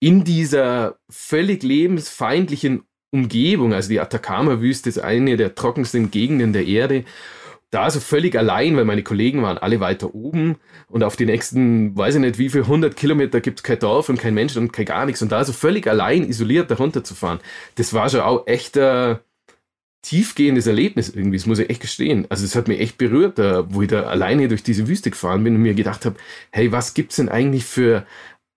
in dieser völlig lebensfeindlichen Umgebung, also die Atacama-Wüste ist eine der trockensten Gegenden der Erde, da so völlig allein, weil meine Kollegen waren alle weiter oben und auf die nächsten, weiß ich nicht wie viel, 100 Kilometer gibt es kein Dorf und kein Mensch und kein gar nichts und da so völlig allein, isoliert da runterzufahren, das war schon auch echt ein tiefgehendes Erlebnis irgendwie, das muss ich echt gestehen. Also es hat mich echt berührt, da, wo ich da alleine durch diese Wüste gefahren bin und mir gedacht habe, hey, was gibt's denn eigentlich für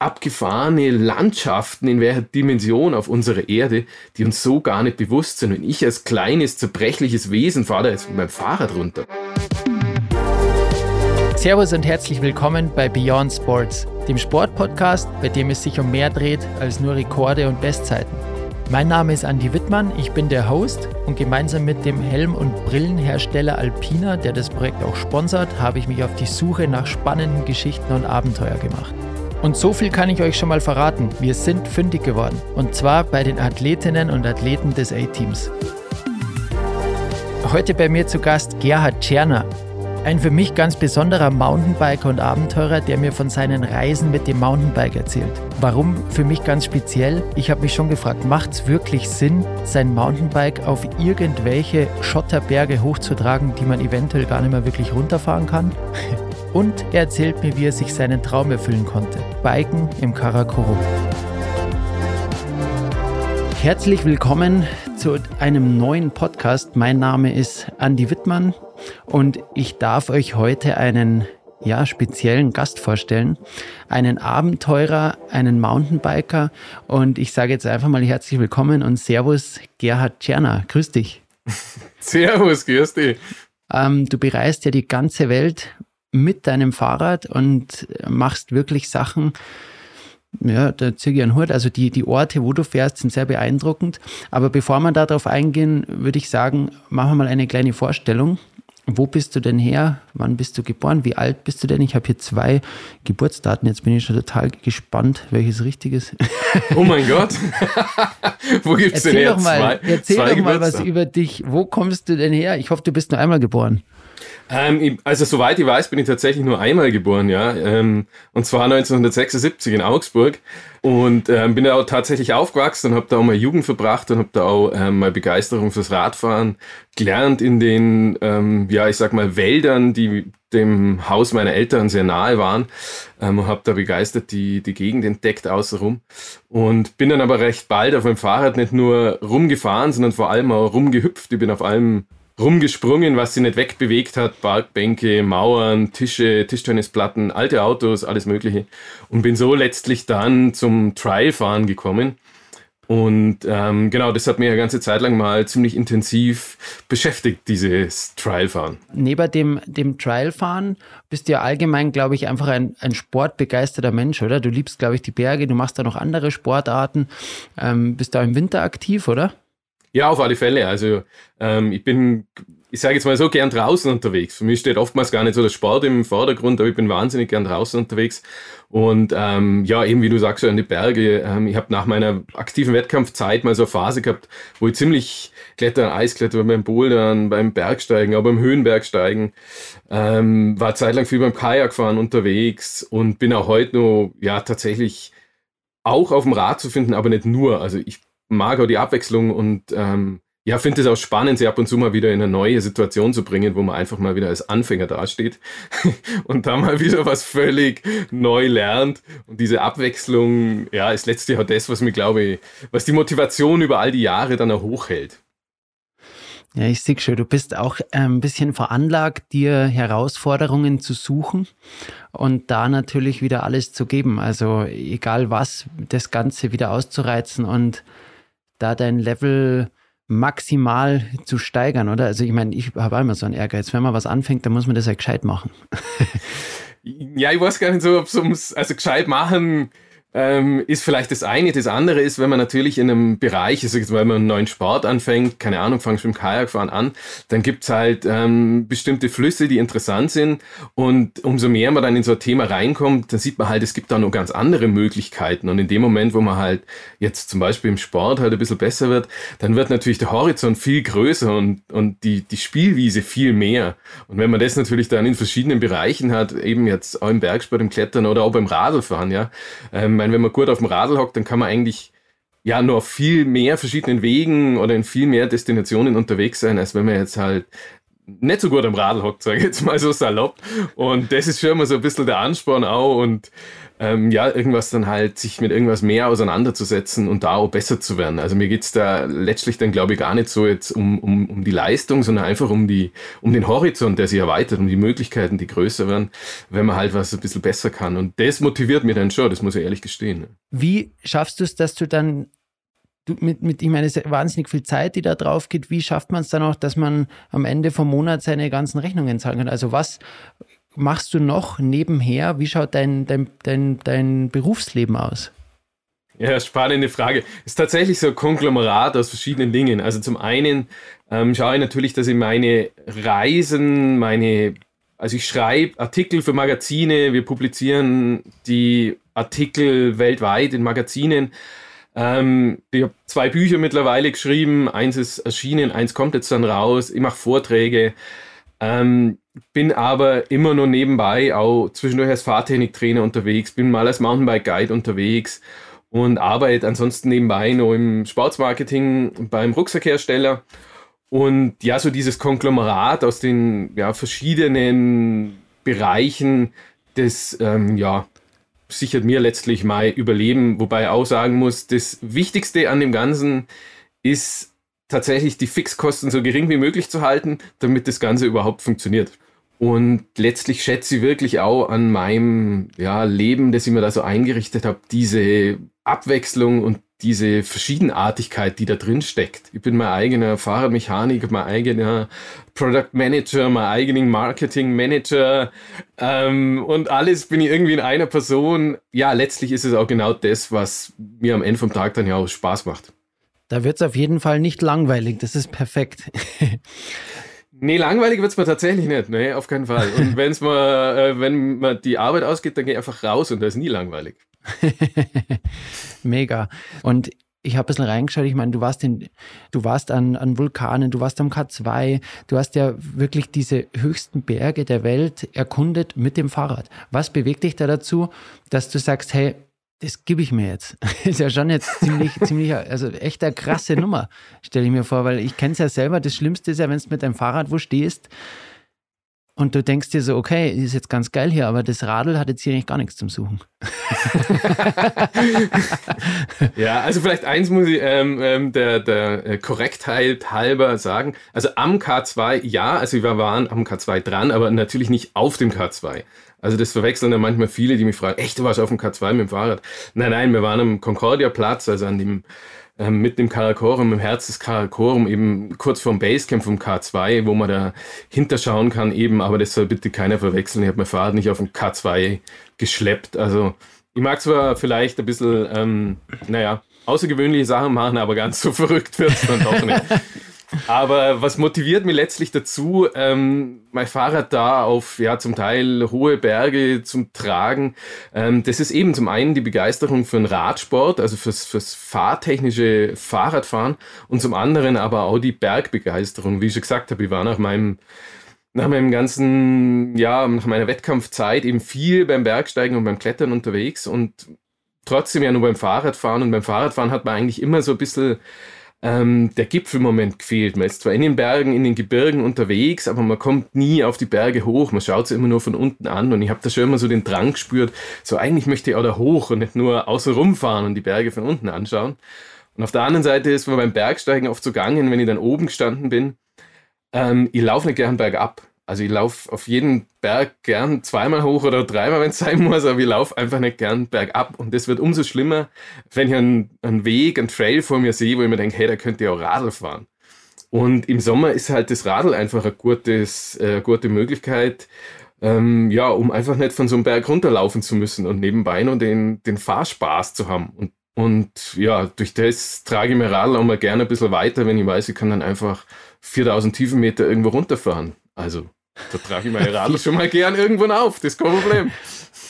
abgefahrene Landschaften in welcher Dimension auf unserer Erde, die uns so gar nicht bewusst sind. Und ich als kleines, zerbrechliches Wesen fahre da jetzt mit meinem Fahrrad runter. Servus und herzlich willkommen bei Beyond Sports, dem Sportpodcast, bei dem es sich um mehr dreht als nur Rekorde und Bestzeiten. Mein Name ist Andy Wittmann, ich bin der Host und gemeinsam mit dem Helm- und Brillenhersteller Alpina, der das Projekt auch sponsert, habe ich mich auf die Suche nach spannenden Geschichten und Abenteuer gemacht. Und so viel kann ich euch schon mal verraten. Wir sind fündig geworden. Und zwar bei den Athletinnen und Athleten des A-Teams. Heute bei mir zu Gast Gerhard Tscherner. Ein für mich ganz besonderer Mountainbiker und Abenteurer, der mir von seinen Reisen mit dem Mountainbike erzählt. Warum für mich ganz speziell? Ich habe mich schon gefragt, macht es wirklich Sinn, sein Mountainbike auf irgendwelche Schotterberge hochzutragen, die man eventuell gar nicht mehr wirklich runterfahren kann? Und er erzählt mir, wie er sich seinen Traum erfüllen konnte. Biken im Karakorum. Herzlich willkommen zu einem neuen Podcast. Mein Name ist Andy Wittmann und ich darf euch heute einen ja, speziellen Gast vorstellen. Einen Abenteurer, einen Mountainbiker und ich sage jetzt einfach mal herzlich willkommen und Servus Gerhard Tscherner. Grüß dich. Servus, grüß dich. Ähm, du bereist ja die ganze Welt mit deinem Fahrrad und machst wirklich Sachen, ja, ich einen Hut. Also die, die Orte, wo du fährst, sind sehr beeindruckend. Aber bevor wir darauf eingehen, würde ich sagen, machen wir mal eine kleine Vorstellung. Wo bist du denn her? Wann bist du geboren? Wie alt bist du denn? Ich habe hier zwei Geburtsdaten. Jetzt bin ich schon total gespannt, welches richtig ist. Oh mein Gott. Wo gibt es denn her? Doch mal, zwei, erzähl zwei doch mal was über dich. Wo kommst du denn her? Ich hoffe, du bist nur einmal geboren. Ähm, also soweit ich weiß, bin ich tatsächlich nur einmal geboren, ja. Ähm, und zwar 1976 in Augsburg. Und ähm, bin da auch tatsächlich aufgewachsen und habe da auch mal Jugend verbracht und habe da auch ähm, mal Begeisterung fürs Radfahren gelernt in den, ähm, ja, ich sag mal, Wäldern, die dem Haus meiner Eltern sehr nahe waren. Ähm, und habe da begeistert die, die Gegend entdeckt außenrum. Und bin dann aber recht bald auf meinem Fahrrad nicht nur rumgefahren, sondern vor allem auch rumgehüpft. Ich bin auf allem rumgesprungen, was sie nicht wegbewegt hat. Parkbänke, Mauern, Tische, Tischtennisplatten, alte Autos, alles Mögliche. Und bin so letztlich dann zum Trialfahren gekommen. Und ähm, genau, das hat mir eine ganze Zeit lang mal ziemlich intensiv beschäftigt, dieses Trialfahren. Neben dem, dem Trialfahren bist du ja allgemein, glaube ich, einfach ein, ein sportbegeisterter Mensch, oder? Du liebst, glaube ich, die Berge, du machst da noch andere Sportarten. Ähm, bist du im Winter aktiv, oder? Ja, auf alle Fälle. Also ähm, ich bin, ich sage jetzt mal so, gern draußen unterwegs. Für mich steht oftmals gar nicht so der Sport im Vordergrund, aber ich bin wahnsinnig gern draußen unterwegs. Und ähm, ja, eben wie du sagst, so in die Berge. Ähm, ich habe nach meiner aktiven Wettkampfzeit mal so eine Phase gehabt, wo ich ziemlich Klettern, Eisklettern, beim Bouldern, beim Bergsteigen, aber beim Höhenbergsteigen. Ähm, war zeitlang viel beim Kajakfahren unterwegs und bin auch heute noch, ja, tatsächlich auch auf dem Rad zu finden, aber nicht nur. Also ich mag auch die Abwechslung und ähm, ja, finde es auch spannend, sie ab und zu mal wieder in eine neue Situation zu bringen, wo man einfach mal wieder als Anfänger dasteht und da mal wieder was völlig neu lernt. Und diese Abwechslung, ja, ist letztlich auch das, was mir glaube, was die Motivation über all die Jahre dann auch hochhält. Ja, ich sehe schon, du bist auch äh, ein bisschen veranlagt, dir Herausforderungen zu suchen und da natürlich wieder alles zu geben. Also egal was, das Ganze wieder auszureizen und da dein Level maximal zu steigern, oder? Also ich meine, ich habe immer so einen Ehrgeiz. Wenn man was anfängt, dann muss man das ja gescheit machen. ja, ich weiß gar nicht so, ob es ums, also gescheit machen ähm, ist vielleicht das eine. Das andere ist, wenn man natürlich in einem Bereich, also wenn man einen neuen Sport anfängt, keine Ahnung, fangst du mit dem Kajakfahren an, dann gibt's halt ähm, bestimmte Flüsse, die interessant sind. Und umso mehr man dann in so ein Thema reinkommt, dann sieht man halt, es gibt da noch ganz andere Möglichkeiten. Und in dem Moment, wo man halt jetzt zum Beispiel im Sport halt ein bisschen besser wird, dann wird natürlich der Horizont viel größer und, und die, die Spielwiese viel mehr. Und wenn man das natürlich dann in verschiedenen Bereichen hat, eben jetzt auch im Bergsport, im Klettern oder auch beim Radlfahren, ja, ähm, meine, wenn man gut auf dem Radl hockt, dann kann man eigentlich ja nur auf viel mehr verschiedenen Wegen oder in viel mehr Destinationen unterwegs sein, als wenn man jetzt halt nicht so gut am Radl hockt, sage ich jetzt mal so salopp. Und das ist schon immer so ein bisschen der Ansporn auch und ähm, ja, irgendwas dann halt, sich mit irgendwas mehr auseinanderzusetzen und da auch besser zu werden. Also mir geht's da letztlich dann, glaube ich, gar nicht so jetzt um, um, um die Leistung, sondern einfach um, die, um den Horizont, der sich erweitert, um die Möglichkeiten, die größer werden, wenn man halt was ein bisschen besser kann. Und das motiviert mich dann schon, das muss ich ehrlich gestehen. Wie schaffst du es, dass du dann mit, mit, ich meine, es ist wahnsinnig viel Zeit, die da drauf geht. Wie schafft man es dann auch, dass man am Ende vom Monat seine ganzen Rechnungen zahlen kann? Also was machst du noch nebenher? Wie schaut dein, dein, dein, dein Berufsleben aus? Ja, spannende Frage. Ist tatsächlich so ein Konglomerat aus verschiedenen Dingen. Also zum einen ähm, schaue ich natürlich, dass ich meine Reisen, meine, also ich schreibe Artikel für Magazine, wir publizieren die Artikel weltweit in Magazinen. Ähm, ich habe zwei Bücher mittlerweile geschrieben, eins ist erschienen, eins kommt jetzt dann raus. Ich mache Vorträge, ähm, bin aber immer nur nebenbei auch zwischendurch als Fahrtechniktrainer unterwegs, bin mal als Mountainbike Guide unterwegs und arbeite ansonsten nebenbei noch im Sportsmarketing beim Rucksackhersteller. Und ja, so dieses Konglomerat aus den ja, verschiedenen Bereichen des ähm, ja, sichert mir letztlich mein Überleben, wobei ich auch sagen muss, das Wichtigste an dem Ganzen ist tatsächlich die Fixkosten so gering wie möglich zu halten, damit das Ganze überhaupt funktioniert. Und letztlich schätze ich wirklich auch an meinem ja, Leben, das ich mir da so eingerichtet habe, diese Abwechslung und diese Verschiedenartigkeit, die da drin steckt. Ich bin mein eigener Fahrradmechaniker, mein eigener Product Manager, mein eigener Marketing Manager ähm, und alles bin ich irgendwie in einer Person. Ja, letztlich ist es auch genau das, was mir am Ende vom Tag dann ja auch Spaß macht. Da wird es auf jeden Fall nicht langweilig, das ist perfekt. Nee, langweilig wird es mir tatsächlich nicht, nee, auf keinen Fall. Und wenn's mal, äh, wenn man die Arbeit ausgeht, dann gehe ich einfach raus und da ist nie langweilig. Mega. Und ich habe ein bisschen reingeschaut, ich meine, du warst, in, du warst an, an Vulkanen, du warst am K2, du hast ja wirklich diese höchsten Berge der Welt erkundet mit dem Fahrrad. Was bewegt dich da dazu, dass du sagst, hey, das gebe ich mir jetzt. ist ja schon jetzt ziemlich, ziemlich, also echt eine krasse Nummer, stelle ich mir vor, weil ich kenne es ja selber. Das Schlimmste ist ja, wenn du mit deinem Fahrrad wo stehst und du denkst dir so, okay, ist jetzt ganz geil hier, aber das Radl hat jetzt hier eigentlich gar nichts zum Suchen. ja, also vielleicht eins muss ich ähm, ähm, der, der äh, Korrektheit halber sagen. Also am K2, ja, also wir waren am K2 dran, aber natürlich nicht auf dem K2. Also das verwechseln dann manchmal viele, die mich fragen, echt, du warst auf dem K2 mit dem Fahrrad? Nein, nein, wir waren am Concordia-Platz, also an dem ähm, mit dem Karakorum, im Herz des Karakorum, eben kurz vorm Basecamp vom K2, wo man da hinterschauen kann eben, aber das soll bitte keiner verwechseln. Ich habe mein Fahrrad nicht auf dem K2 geschleppt. Also ich mag zwar vielleicht ein bisschen, ähm, naja, außergewöhnliche Sachen machen, aber ganz so verrückt wird es dann doch nicht. Aber was motiviert mich letztlich dazu, ähm, mein Fahrrad da auf ja zum Teil hohe Berge zum Tragen? Ähm, das ist eben zum einen die Begeisterung für den Radsport, also fürs, fürs fahrtechnische Fahrradfahren und zum anderen aber auch die Bergbegeisterung. Wie ich schon gesagt habe, ich war nach meinem nach meinem ganzen, ja, nach meiner Wettkampfzeit eben viel beim Bergsteigen und beim Klettern unterwegs und trotzdem ja nur beim Fahrradfahren. Und beim Fahrradfahren hat man eigentlich immer so ein bisschen ähm, der Gipfelmoment gefehlt. Man ist zwar in den Bergen, in den Gebirgen unterwegs, aber man kommt nie auf die Berge hoch. Man schaut sie immer nur von unten an und ich habe da schon immer so den Drang gespürt, so eigentlich möchte ich auch da hoch und nicht nur außen rumfahren und die Berge von unten anschauen. Und auf der anderen Seite ist man beim Bergsteigen oft so gegangen, wenn ich dann oben gestanden bin, ähm, ich laufe nicht gern bergab. Also ich laufe auf jeden Berg gern zweimal hoch oder dreimal, wenn es sein muss, aber ich laufe einfach nicht gern bergab. Und das wird umso schlimmer, wenn ich einen, einen Weg, einen Trail vor mir sehe, wo ich mir denke, hey, da könnte ich auch Radl fahren. Und im Sommer ist halt das Radl einfach eine gutes, äh, gute Möglichkeit, ähm, ja, um einfach nicht von so einem Berg runterlaufen zu müssen und nebenbei noch den, den Fahrspaß zu haben. Und, und ja, durch das trage ich mir Radl auch mal gerne ein bisschen weiter, wenn ich weiß, ich kann dann einfach 4000 Tiefenmeter irgendwo runterfahren. Also, da trage ich meine Radl schon mal gern irgendwann auf, das ist kein Problem.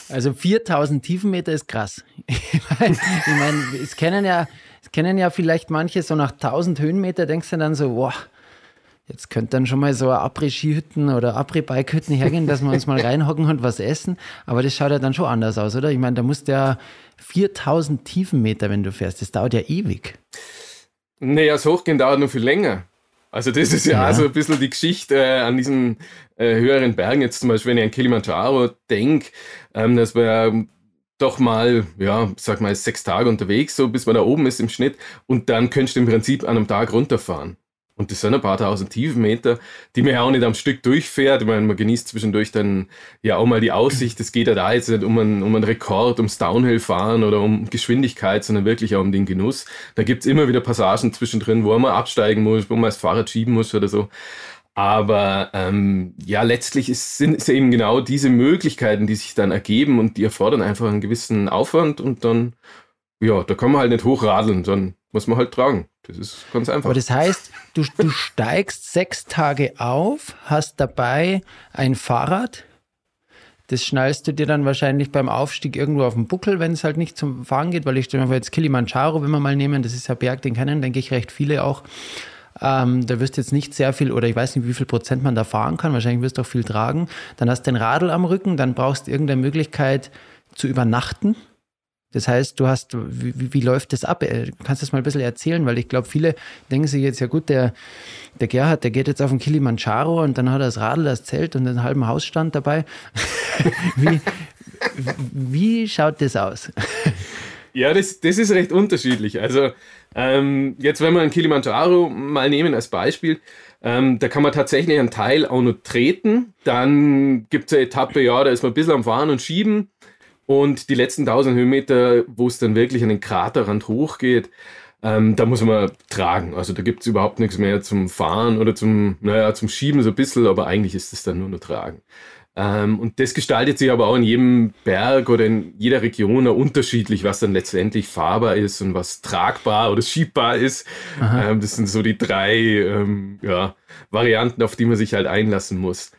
Also 4000 Tiefenmeter ist krass. Ich meine, ich mein, es kennen ja, es kennen ja vielleicht manche so nach 1000 Höhenmeter denkst du dann so, wow, Jetzt könnte dann schon mal so Après-Ski-Hütten oder Après-Bike-Hütten hergehen, dass wir uns mal reinhocken und was essen. Aber das schaut ja dann schon anders aus, oder? Ich meine, da musst du ja 4000 Tiefenmeter, wenn du fährst. Das dauert ja ewig. Naja, das Hochgehen dauert noch viel länger. Also das ist ja, ja. also ein bisschen die Geschichte äh, an diesen äh, höheren Bergen. Jetzt zum Beispiel, wenn ich an Kilimanjaro denke, ähm, dass wir doch mal, ja, sag mal, sechs Tage unterwegs, so bis man da oben ist im Schnitt. Und dann könntest du im Prinzip an einem Tag runterfahren. Und das sind ein paar tausend Tiefenmeter, die man ja auch nicht am Stück durchfährt. Ich meine, man genießt zwischendurch dann ja auch mal die Aussicht. Es geht ja da jetzt nicht um einen, um einen Rekord, ums Downhill-Fahren oder um Geschwindigkeit, sondern wirklich auch um den Genuss. Da gibt's immer wieder Passagen zwischendrin, wo man absteigen muss, wo man das Fahrrad schieben muss oder so. Aber ähm, ja, letztlich ist, sind es eben genau diese Möglichkeiten, die sich dann ergeben und die erfordern einfach einen gewissen Aufwand und dann, ja, da kann man halt nicht hochradeln, sondern muss man halt tragen. Das ist ganz einfach. Aber das heißt, du, du steigst sechs Tage auf, hast dabei ein Fahrrad. Das schnallst du dir dann wahrscheinlich beim Aufstieg irgendwo auf den Buckel, wenn es halt nicht zum Fahren geht, weil ich stelle mir vor, jetzt Kilimanjaro, wenn wir mal nehmen, das ist ja Berg, den kennen, denke ich, recht viele auch. Ähm, da wirst du jetzt nicht sehr viel, oder ich weiß nicht, wie viel Prozent man da fahren kann, wahrscheinlich wirst du auch viel tragen. Dann hast du den Radl am Rücken, dann brauchst du irgendeine Möglichkeit zu übernachten. Das heißt, du hast, wie, wie läuft das ab? Äh, du kannst das mal ein bisschen erzählen, weil ich glaube, viele denken sich jetzt, ja gut, der, der Gerhard, der geht jetzt auf den Kilimanjaro und dann hat er das Radl, das Zelt und einen halben Hausstand dabei. wie, wie schaut das aus? ja, das, das ist recht unterschiedlich. Also ähm, jetzt, wenn wir einen Kilimanjaro mal nehmen als Beispiel, ähm, da kann man tatsächlich einen Teil auch noch treten. Dann gibt es eine Etappe, ja, da ist man ein bisschen am Fahren und Schieben. Und die letzten 1000 Höhenmeter, wo es dann wirklich an den Kraterrand hochgeht, ähm, da muss man tragen. Also da gibt es überhaupt nichts mehr zum Fahren oder zum, naja, zum Schieben so ein bisschen, aber eigentlich ist es dann nur noch Tragen. Ähm, und das gestaltet sich aber auch in jedem Berg oder in jeder Region unterschiedlich, was dann letztendlich fahrbar ist und was tragbar oder schiebbar ist. Ähm, das sind so die drei ähm, ja, Varianten, auf die man sich halt einlassen muss.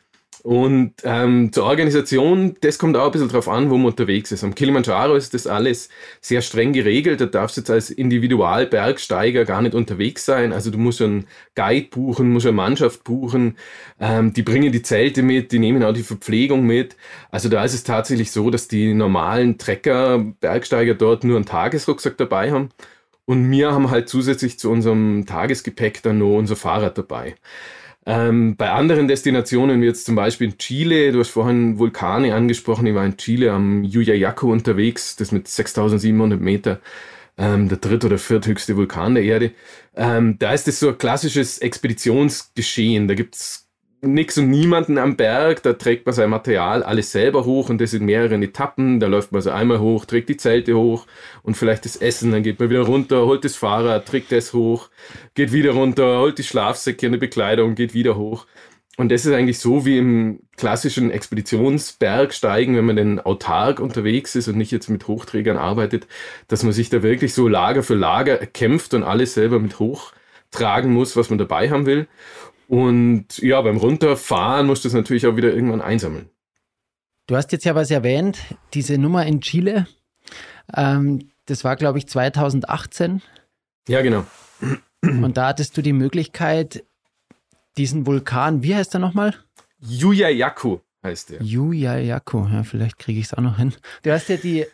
Und ähm, zur Organisation, das kommt auch ein bisschen drauf an, wo man unterwegs ist. Am Kilimanjaro ist das alles sehr streng geregelt. Da darfst du jetzt als Individualbergsteiger gar nicht unterwegs sein. Also du musst einen Guide buchen, musst eine Mannschaft buchen. Ähm, die bringen die Zelte mit, die nehmen auch die Verpflegung mit. Also da ist es tatsächlich so, dass die normalen Trecker, Bergsteiger dort nur einen Tagesrucksack dabei haben. Und wir haben halt zusätzlich zu unserem Tagesgepäck dann nur unser Fahrrad dabei. Ähm, bei anderen Destinationen, wie jetzt zum Beispiel in Chile, du hast vorhin Vulkane angesprochen, ich war in Chile am Yuyayaco unterwegs, das mit 6700 Meter, ähm, der dritt- oder vierthöchste Vulkan der Erde. Ähm, da ist es so ein klassisches Expeditionsgeschehen. Da gibt's nichts und niemanden am Berg, da trägt man sein Material alles selber hoch und das in mehreren Etappen. Da läuft man so einmal hoch, trägt die Zelte hoch und vielleicht das Essen, dann geht man wieder runter, holt das Fahrrad, trägt das hoch, geht wieder runter, holt die Schlafsäcke und die Bekleidung, geht wieder hoch. Und das ist eigentlich so wie im klassischen Expeditionsbergsteigen, wenn man denn autark unterwegs ist und nicht jetzt mit Hochträgern arbeitet, dass man sich da wirklich so Lager für Lager kämpft und alles selber mit hochtragen muss, was man dabei haben will. Und ja, beim Runterfahren musst du es natürlich auch wieder irgendwann einsammeln. Du hast jetzt ja was erwähnt, diese Nummer in Chile. Ähm, das war, glaube ich, 2018. Ja, genau. Und da hattest du die Möglichkeit, diesen Vulkan, wie heißt er nochmal? Yuyayaku heißt der. Yuyayaku, ja, vielleicht kriege ich es auch noch hin. Du hast ja die,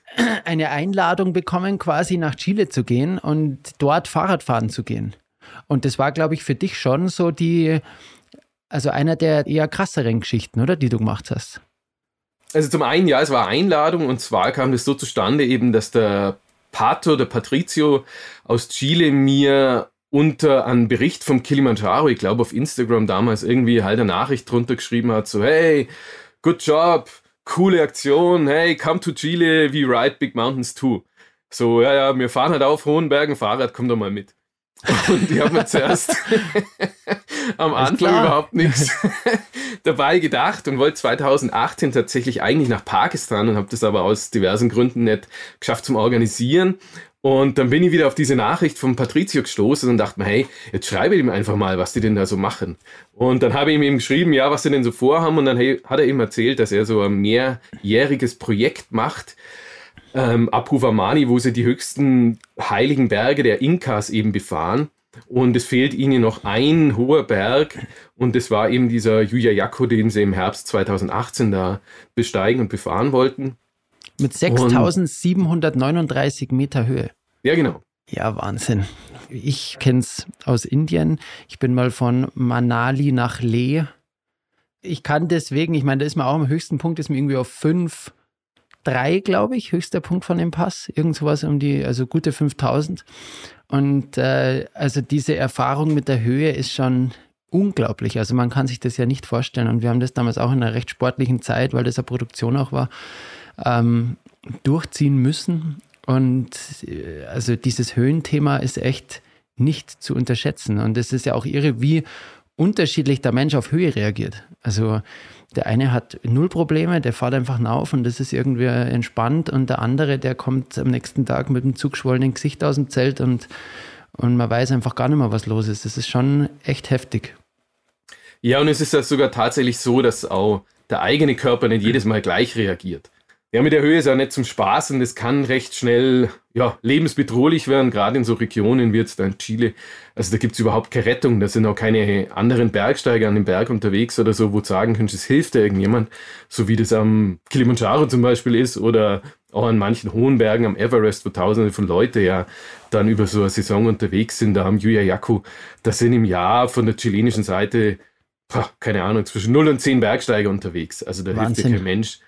eine Einladung bekommen, quasi nach Chile zu gehen und dort Fahrradfahren zu gehen. Und das war, glaube ich, für dich schon so die, also einer der eher krasseren Geschichten, oder, die du gemacht hast. Also zum einen, ja, es war Einladung und zwar kam das so zustande eben, dass der Pato, der Patricio aus Chile mir unter einen Bericht vom Kilimanjaro, ich glaube auf Instagram damals irgendwie halt eine Nachricht drunter geschrieben hat, so hey, good job, coole Aktion, hey, come to Chile, we ride big mountains too. So, ja, ja, wir fahren halt auf hohen Bergen, Fahrrad, komm doch mal mit. Und ich habe mir zuerst am Anfang überhaupt nichts dabei gedacht und wollte 2018 tatsächlich eigentlich nach Pakistan und habe das aber aus diversen Gründen nicht geschafft zum Organisieren. Und dann bin ich wieder auf diese Nachricht von Patrizio gestoßen und dachte mir, hey, jetzt schreibe ihm einfach mal, was die denn da so machen. Und dann habe ich ihm geschrieben, ja, was sie denn so vorhaben. Und dann hat er ihm erzählt, dass er so ein mehrjähriges Projekt macht, ähm, Apuvamani, wo sie die höchsten heiligen Berge der Inkas eben befahren. Und es fehlt ihnen noch ein hoher Berg und das war eben dieser Yuyayako, den sie im Herbst 2018 da besteigen und befahren wollten. Mit 6739 Meter Höhe. Ja, genau. Ja, Wahnsinn. Ich kenne es aus Indien. Ich bin mal von Manali nach Leh. Ich kann deswegen, ich meine, da ist man auch am höchsten Punkt, ist mir irgendwie auf 5, 3, glaube ich, höchster Punkt von dem Pass. Irgend sowas um die, also gute 5000. Und äh, also diese Erfahrung mit der Höhe ist schon unglaublich. Also man kann sich das ja nicht vorstellen. Und wir haben das damals auch in einer recht sportlichen Zeit, weil das eine Produktion auch war, ähm, durchziehen müssen. Und äh, also dieses Höhenthema ist echt nicht zu unterschätzen. Und es ist ja auch irre, wie unterschiedlich der Mensch auf Höhe reagiert. Also der eine hat null Probleme, der fährt einfach auf und das ist irgendwie entspannt und der andere, der kommt am nächsten Tag mit einem zugeschwollenen Gesicht aus dem Zelt und, und man weiß einfach gar nicht mehr, was los ist. Das ist schon echt heftig. Ja, und es ist ja sogar tatsächlich so, dass auch der eigene Körper nicht jedes Mal gleich reagiert. Ja, mit der Höhe ist ja nicht zum Spaß und es kann recht schnell ja, lebensbedrohlich werden, gerade in so Regionen wie jetzt in Chile. Also da gibt es überhaupt keine Rettung, da sind auch keine anderen Bergsteiger an dem Berg unterwegs oder so, wo du sagen kannst, es hilft da irgendjemand, so wie das am Kilimanjaro zum Beispiel ist oder auch an manchen hohen Bergen am Everest, wo tausende von Leuten ja dann über so eine Saison unterwegs sind, da am Yuyayaku, da sind im Jahr von der chilenischen Seite, keine Ahnung, zwischen 0 und 10 Bergsteiger unterwegs. Also da Wahnsinn. hilft dir kein Mensch.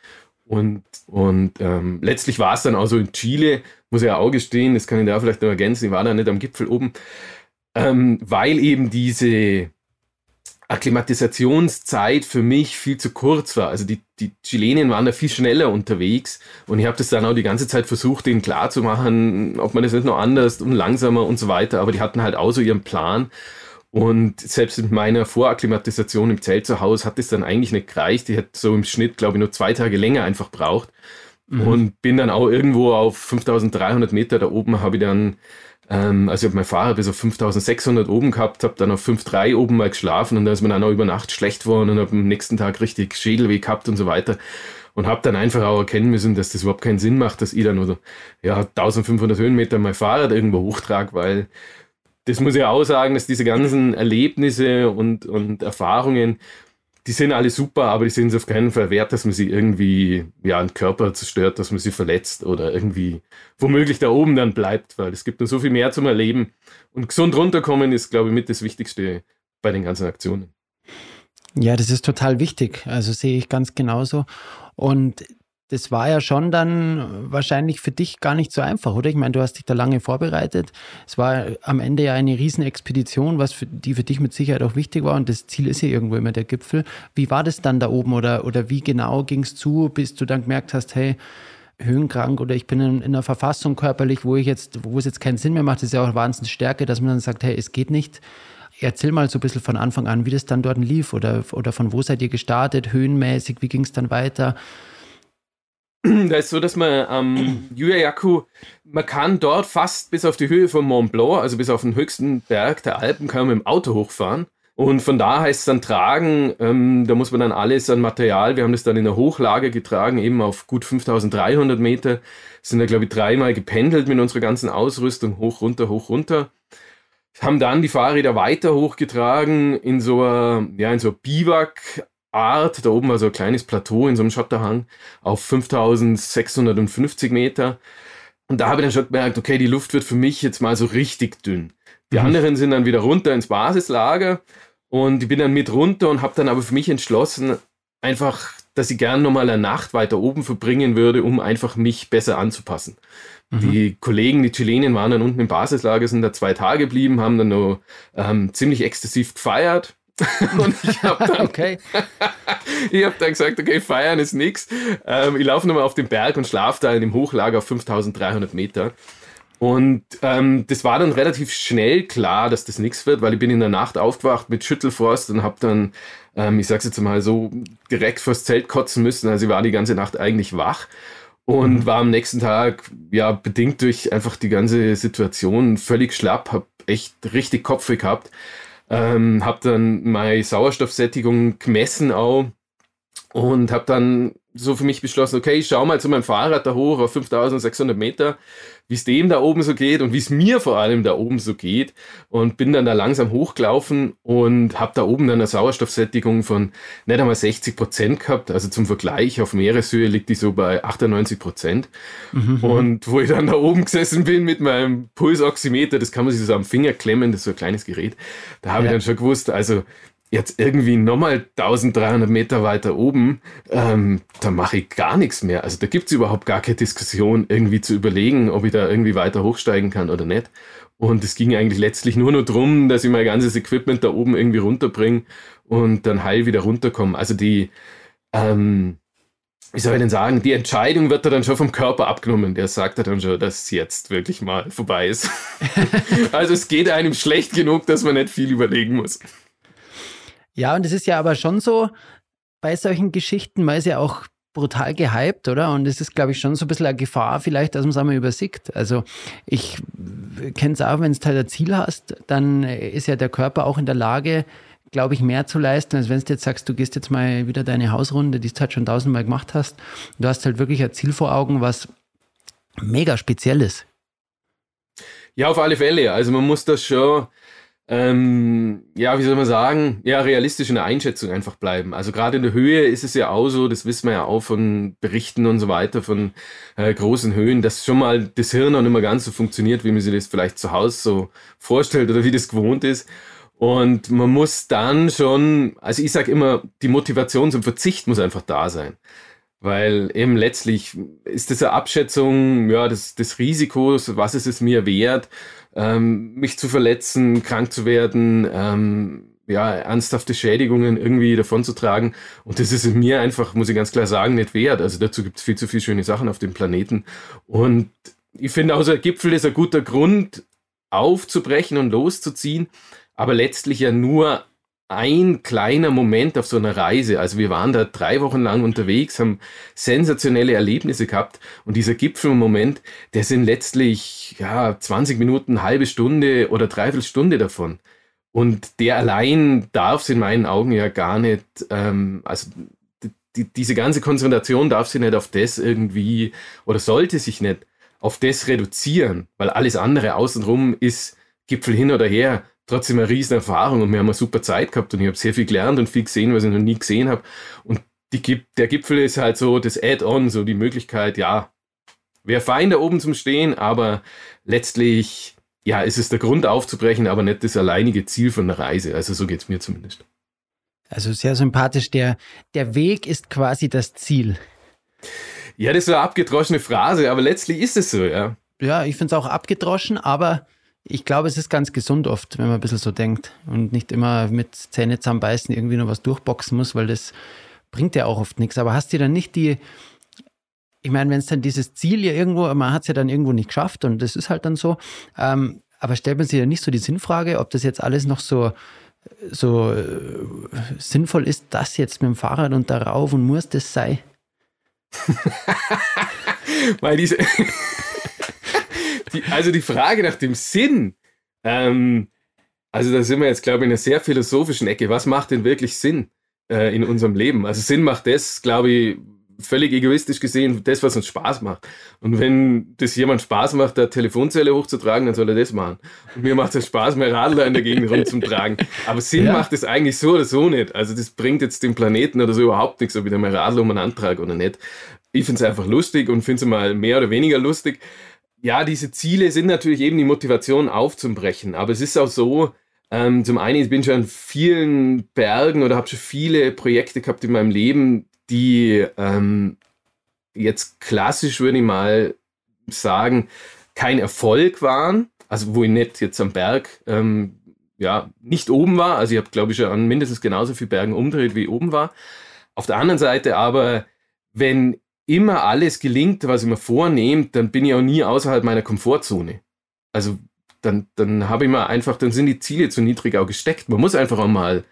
Und, und ähm, letztlich war es dann auch so in Chile, muss ich ja auch gestehen, das kann ich da vielleicht noch ergänzen, ich war da nicht am Gipfel oben, ähm, weil eben diese Akklimatisationszeit für mich viel zu kurz war. Also die, die Chilenen waren da viel schneller unterwegs und ich habe das dann auch die ganze Zeit versucht, denen klarzumachen, ob man das nicht noch anders und langsamer und so weiter, aber die hatten halt auch so ihren Plan und selbst mit meiner Vorakklimatisation im Zelt zu Hause hat es dann eigentlich nicht gereicht. Ich hätte so im Schnitt, glaube ich, nur zwei Tage länger einfach braucht. Mhm. Und bin dann auch irgendwo auf 5300 Meter da oben, habe ich dann, ähm, also ich habe mein Fahrer bis auf 5600 oben gehabt, habe dann auf 5,3 oben mal geschlafen und da ist mir dann auch über Nacht schlecht geworden und habe am nächsten Tag richtig Schädelweh gehabt und so weiter. Und habe dann einfach auch erkennen müssen, dass das überhaupt keinen Sinn macht, dass ich dann nur so, ja, 1500 Höhenmeter mein Fahrrad irgendwo hochtrage, weil das muss ich auch sagen, dass diese ganzen Erlebnisse und, und Erfahrungen, die sind alle super, aber die sind es auf keinen Fall wert, dass man sie irgendwie, ja, einen Körper zerstört, dass man sie verletzt oder irgendwie womöglich da oben dann bleibt, weil es gibt noch so viel mehr zum Erleben. Und gesund runterkommen ist, glaube ich, mit das Wichtigste bei den ganzen Aktionen. Ja, das ist total wichtig. Also sehe ich ganz genauso. Und das war ja schon dann wahrscheinlich für dich gar nicht so einfach, oder? Ich meine, du hast dich da lange vorbereitet. Es war am Ende ja eine Riesenexpedition, was für, die für dich mit Sicherheit auch wichtig war. Und das Ziel ist ja irgendwo immer der Gipfel. Wie war das dann da oben oder, oder wie genau ging es zu, bis du dann gemerkt hast, hey, höhenkrank oder ich bin in, in, einer Verfassung körperlich, wo ich jetzt, wo es jetzt keinen Sinn mehr macht, das ist ja auch Wahnsinnsstärke, dass man dann sagt, hey, es geht nicht. Erzähl mal so ein bisschen von Anfang an, wie das dann dort lief oder, oder von wo seid ihr gestartet, höhenmäßig, wie ging es dann weiter? da ist so, dass man am ähm, Yuyayaku, man kann dort fast bis auf die Höhe von Mont Blanc, also bis auf den höchsten Berg der Alpen, kann man mit dem Auto hochfahren. Und von da heißt es dann tragen, ähm, da muss man dann alles an Material, wir haben das dann in der Hochlage getragen, eben auf gut 5300 Meter, sind da glaube ich dreimal gependelt mit unserer ganzen Ausrüstung, hoch, runter, hoch, runter. Haben dann die Fahrräder weiter hochgetragen in so einer, ja, in so einer Biwak Art. Da oben war so ein kleines Plateau in so einem Schotterhang auf 5650 Meter. Und da habe ich dann schon gemerkt, okay, die Luft wird für mich jetzt mal so richtig dünn. Die mhm. anderen sind dann wieder runter ins Basislager und ich bin dann mit runter und habe dann aber für mich entschlossen, einfach, dass ich gern nochmal eine Nacht weiter oben verbringen würde, um einfach mich besser anzupassen. Mhm. Die Kollegen, die Chilenen waren dann unten im Basislager, sind da zwei Tage geblieben, haben dann noch ähm, ziemlich exzessiv gefeiert und ich habe dann, okay. hab dann gesagt, okay, feiern ist nichts. Ähm, ich laufe nochmal auf den Berg und schlafe da in dem Hochlager auf 5300 Meter. Und ähm, das war dann relativ schnell klar, dass das nichts wird, weil ich bin in der Nacht aufgewacht mit Schüttelfrost und habe dann, ähm, ich sag's jetzt mal so, direkt vors Zelt kotzen müssen. Also ich war die ganze Nacht eigentlich wach und mhm. war am nächsten Tag, ja, bedingt durch einfach die ganze Situation völlig schlapp, habe echt richtig Kopfweh gehabt. Ähm, habe dann meine Sauerstoffsättigung gemessen auch und habe dann so für mich beschlossen, okay, ich schau mal zu meinem Fahrrad da hoch auf 5600 Meter, wie es dem da oben so geht und wie es mir vor allem da oben so geht und bin dann da langsam hochgelaufen und habe da oben dann eine Sauerstoffsättigung von nicht einmal 60 Prozent gehabt, also zum Vergleich auf Meereshöhe liegt die so bei 98 Prozent mhm. und wo ich dann da oben gesessen bin mit meinem Pulsoximeter, das kann man sich so am Finger klemmen, das ist so ein kleines Gerät, da habe ja. ich dann schon gewusst, also jetzt irgendwie nochmal 1300 Meter weiter oben, ähm, da mache ich gar nichts mehr. Also da gibt es überhaupt gar keine Diskussion, irgendwie zu überlegen, ob ich da irgendwie weiter hochsteigen kann oder nicht. Und es ging eigentlich letztlich nur noch darum, dass ich mein ganzes Equipment da oben irgendwie runterbringe und dann heil wieder runterkomme. Also die, ähm, wie soll ich denn sagen, die Entscheidung wird da dann schon vom Körper abgenommen. Der sagt dann schon, dass es jetzt wirklich mal vorbei ist. also es geht einem schlecht genug, dass man nicht viel überlegen muss. Ja, und es ist ja aber schon so, bei solchen Geschichten, man ist ja auch brutal gehypt, oder? Und es ist, glaube ich, schon so ein bisschen eine Gefahr vielleicht, dass man es einmal übersickt. Also ich kenne es auch, wenn du halt ein Ziel hast, dann ist ja der Körper auch in der Lage, glaube ich, mehr zu leisten, als wenn du jetzt sagst, du gehst jetzt mal wieder deine Hausrunde, die du halt schon tausendmal gemacht hast. Du hast halt wirklich ein Ziel vor Augen, was mega speziell ist. Ja, auf alle Fälle. Also man muss das schon ähm, ja, wie soll man sagen, ja, realistisch in der Einschätzung einfach bleiben. Also gerade in der Höhe ist es ja auch so, das wissen wir ja auch von Berichten und so weiter, von äh, großen Höhen, dass schon mal das Hirn auch nicht mehr ganz so funktioniert, wie man sich das vielleicht zu Hause so vorstellt oder wie das gewohnt ist. Und man muss dann schon, also ich sage immer, die Motivation zum Verzicht muss einfach da sein. Weil eben letztlich ist das eine Abschätzung ja, des, des Risikos, was ist es mir wert ähm, mich zu verletzen, krank zu werden, ähm, ja, ernsthafte Schädigungen irgendwie davonzutragen. Und das ist mir einfach, muss ich ganz klar sagen, nicht wert. Also dazu gibt es viel zu viele schöne Sachen auf dem Planeten. Und ich finde ein Gipfel ist ein guter Grund, aufzubrechen und loszuziehen, aber letztlich ja nur ein kleiner Moment auf so einer Reise. Also wir waren da drei Wochen lang unterwegs, haben sensationelle Erlebnisse gehabt und dieser Gipfelmoment, der sind letztlich ja 20 Minuten, halbe Stunde oder dreiviertel Stunde davon. Und der allein darf es in meinen Augen ja gar nicht, ähm, also die, diese ganze Konzentration darf sich nicht auf das irgendwie oder sollte sich nicht auf das reduzieren, weil alles andere außenrum ist Gipfel hin oder her trotzdem eine riesen Erfahrung und wir haben eine super Zeit gehabt und ich habe sehr viel gelernt und viel gesehen, was ich noch nie gesehen habe. Und die, der Gipfel ist halt so das Add-on, so die Möglichkeit, ja, wäre fein da oben zum Stehen, aber letztlich, ja, ist es der Grund aufzubrechen, aber nicht das alleinige Ziel von der Reise. Also so geht es mir zumindest. Also sehr sympathisch. Der, der Weg ist quasi das Ziel. Ja, das ist eine abgedroschene Phrase, aber letztlich ist es so, ja. Ja, ich finde es auch abgedroschen, aber ich glaube, es ist ganz gesund oft, wenn man ein bisschen so denkt und nicht immer mit Zähne zusammenbeißen irgendwie noch was durchboxen muss, weil das bringt ja auch oft nichts. Aber hast du dann nicht die, ich meine, wenn es dann dieses Ziel ja irgendwo, man hat es ja dann irgendwo nicht geschafft und das ist halt dann so, ähm, aber stellt man sich ja nicht so die Sinnfrage, ob das jetzt alles noch so, so äh, sinnvoll ist, das jetzt mit dem Fahrrad und darauf und muss das sein? Weil diese die, also die Frage nach dem Sinn, ähm, also da sind wir jetzt, glaube ich, in einer sehr philosophischen Ecke. Was macht denn wirklich Sinn äh, in unserem Leben? Also Sinn macht das, glaube ich, völlig egoistisch gesehen, das, was uns Spaß macht. Und wenn das jemand Spaß macht, eine Telefonzelle hochzutragen, dann soll er das machen. Und mir macht es Spaß, mehr Radler in der Gegend rumzutragen. Aber Sinn ja. macht es eigentlich so oder so nicht. Also das bringt jetzt dem Planeten oder so überhaupt nichts, ob ich da mehr Radler um einen Antrag oder nicht. Ich finde es einfach lustig und finde es mal mehr oder weniger lustig ja, diese Ziele sind natürlich eben die Motivation aufzubrechen. Aber es ist auch so, ähm, zum einen, ich bin schon an vielen Bergen oder habe schon viele Projekte gehabt in meinem Leben, die ähm, jetzt klassisch, würde ich mal sagen, kein Erfolg waren. Also wo ich nicht jetzt am Berg ähm, ja, nicht oben war. Also ich habe, glaube ich, schon an mindestens genauso viel Bergen umdreht, wie ich oben war. Auf der anderen Seite aber, wenn immer alles gelingt, was ich mir vornehme, dann bin ich auch nie außerhalb meiner Komfortzone. Also dann, dann habe ich mir einfach, dann sind die Ziele zu niedrig auch gesteckt. Man muss einfach auch mal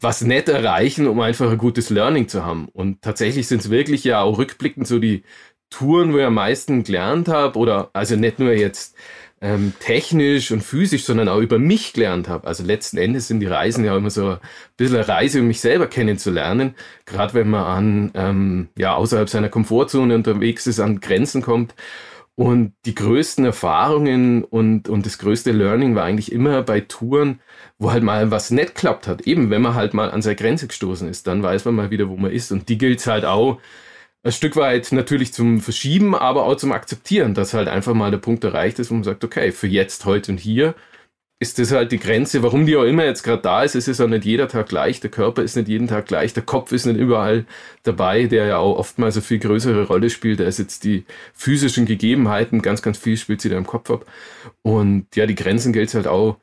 was nett erreichen, um einfach ein gutes Learning zu haben. Und tatsächlich sind es wirklich ja auch rückblickend so die Touren, wo ich am meisten gelernt habe, oder also nicht nur jetzt ähm, technisch und physisch, sondern auch über mich gelernt habe. Also letzten Endes sind die Reisen ja immer so ein bisschen eine Reise, um mich selber kennenzulernen. Gerade wenn man an, ähm, ja, außerhalb seiner Komfortzone unterwegs ist, an Grenzen kommt. Und die größten Erfahrungen und, und das größte Learning war eigentlich immer bei Touren, wo halt mal was nicht klappt hat. Eben, wenn man halt mal an seine Grenze gestoßen ist, dann weiß man mal wieder, wo man ist. Und die gilt halt auch ein Stück weit natürlich zum Verschieben, aber auch zum Akzeptieren, dass halt einfach mal der Punkt erreicht ist, wo man sagt, okay, für jetzt, heute und hier ist das halt die Grenze, warum die auch immer jetzt gerade da ist. Es ist auch nicht jeder Tag gleich, der Körper ist nicht jeden Tag gleich, der Kopf ist nicht überall dabei, der ja auch oftmals eine viel größere Rolle spielt, als jetzt die physischen Gegebenheiten. Ganz, ganz viel spielt sie da im Kopf ab. Und ja, die Grenzen gilt es halt auch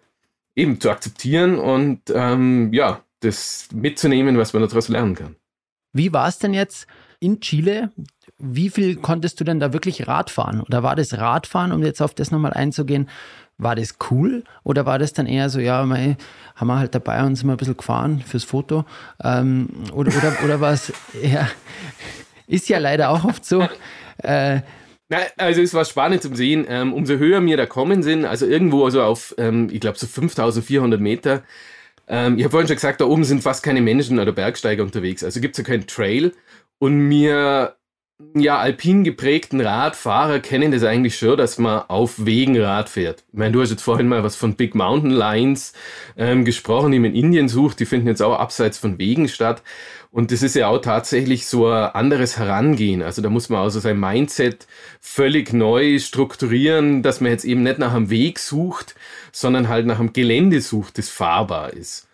eben zu akzeptieren und ähm, ja, das mitzunehmen, was man daraus lernen kann. Wie war es denn jetzt in Chile? Wie viel konntest du denn da wirklich Radfahren? Oder war das Radfahren, um jetzt auf das nochmal einzugehen, war das cool oder war das dann eher so, ja, mei, haben wir halt dabei und sind mal ein bisschen gefahren fürs Foto? Ähm, oder, oder, oder war es, ja, ist ja leider auch oft so. Äh, na, also es war spannend zu sehen, ähm, umso höher wir da kommen sind, also irgendwo also auf, ähm, ich glaube so 5400 Meter. Ähm, ich habe vorhin schon gesagt, da oben sind fast keine Menschen oder Bergsteiger unterwegs, also gibt es ja keinen Trail. Und mir ja, alpin geprägten Radfahrer kennen das eigentlich schon, dass man auf Wegen Rad fährt. Ich meine, du hast jetzt vorhin mal was von Big Mountain Lines ähm, gesprochen, die man in Indien sucht. Die finden jetzt auch abseits von Wegen statt. Und das ist ja auch tatsächlich so ein anderes Herangehen. Also da muss man also sein Mindset völlig neu strukturieren, dass man jetzt eben nicht nach einem Weg sucht, sondern halt nach einem Gelände sucht, das fahrbar ist.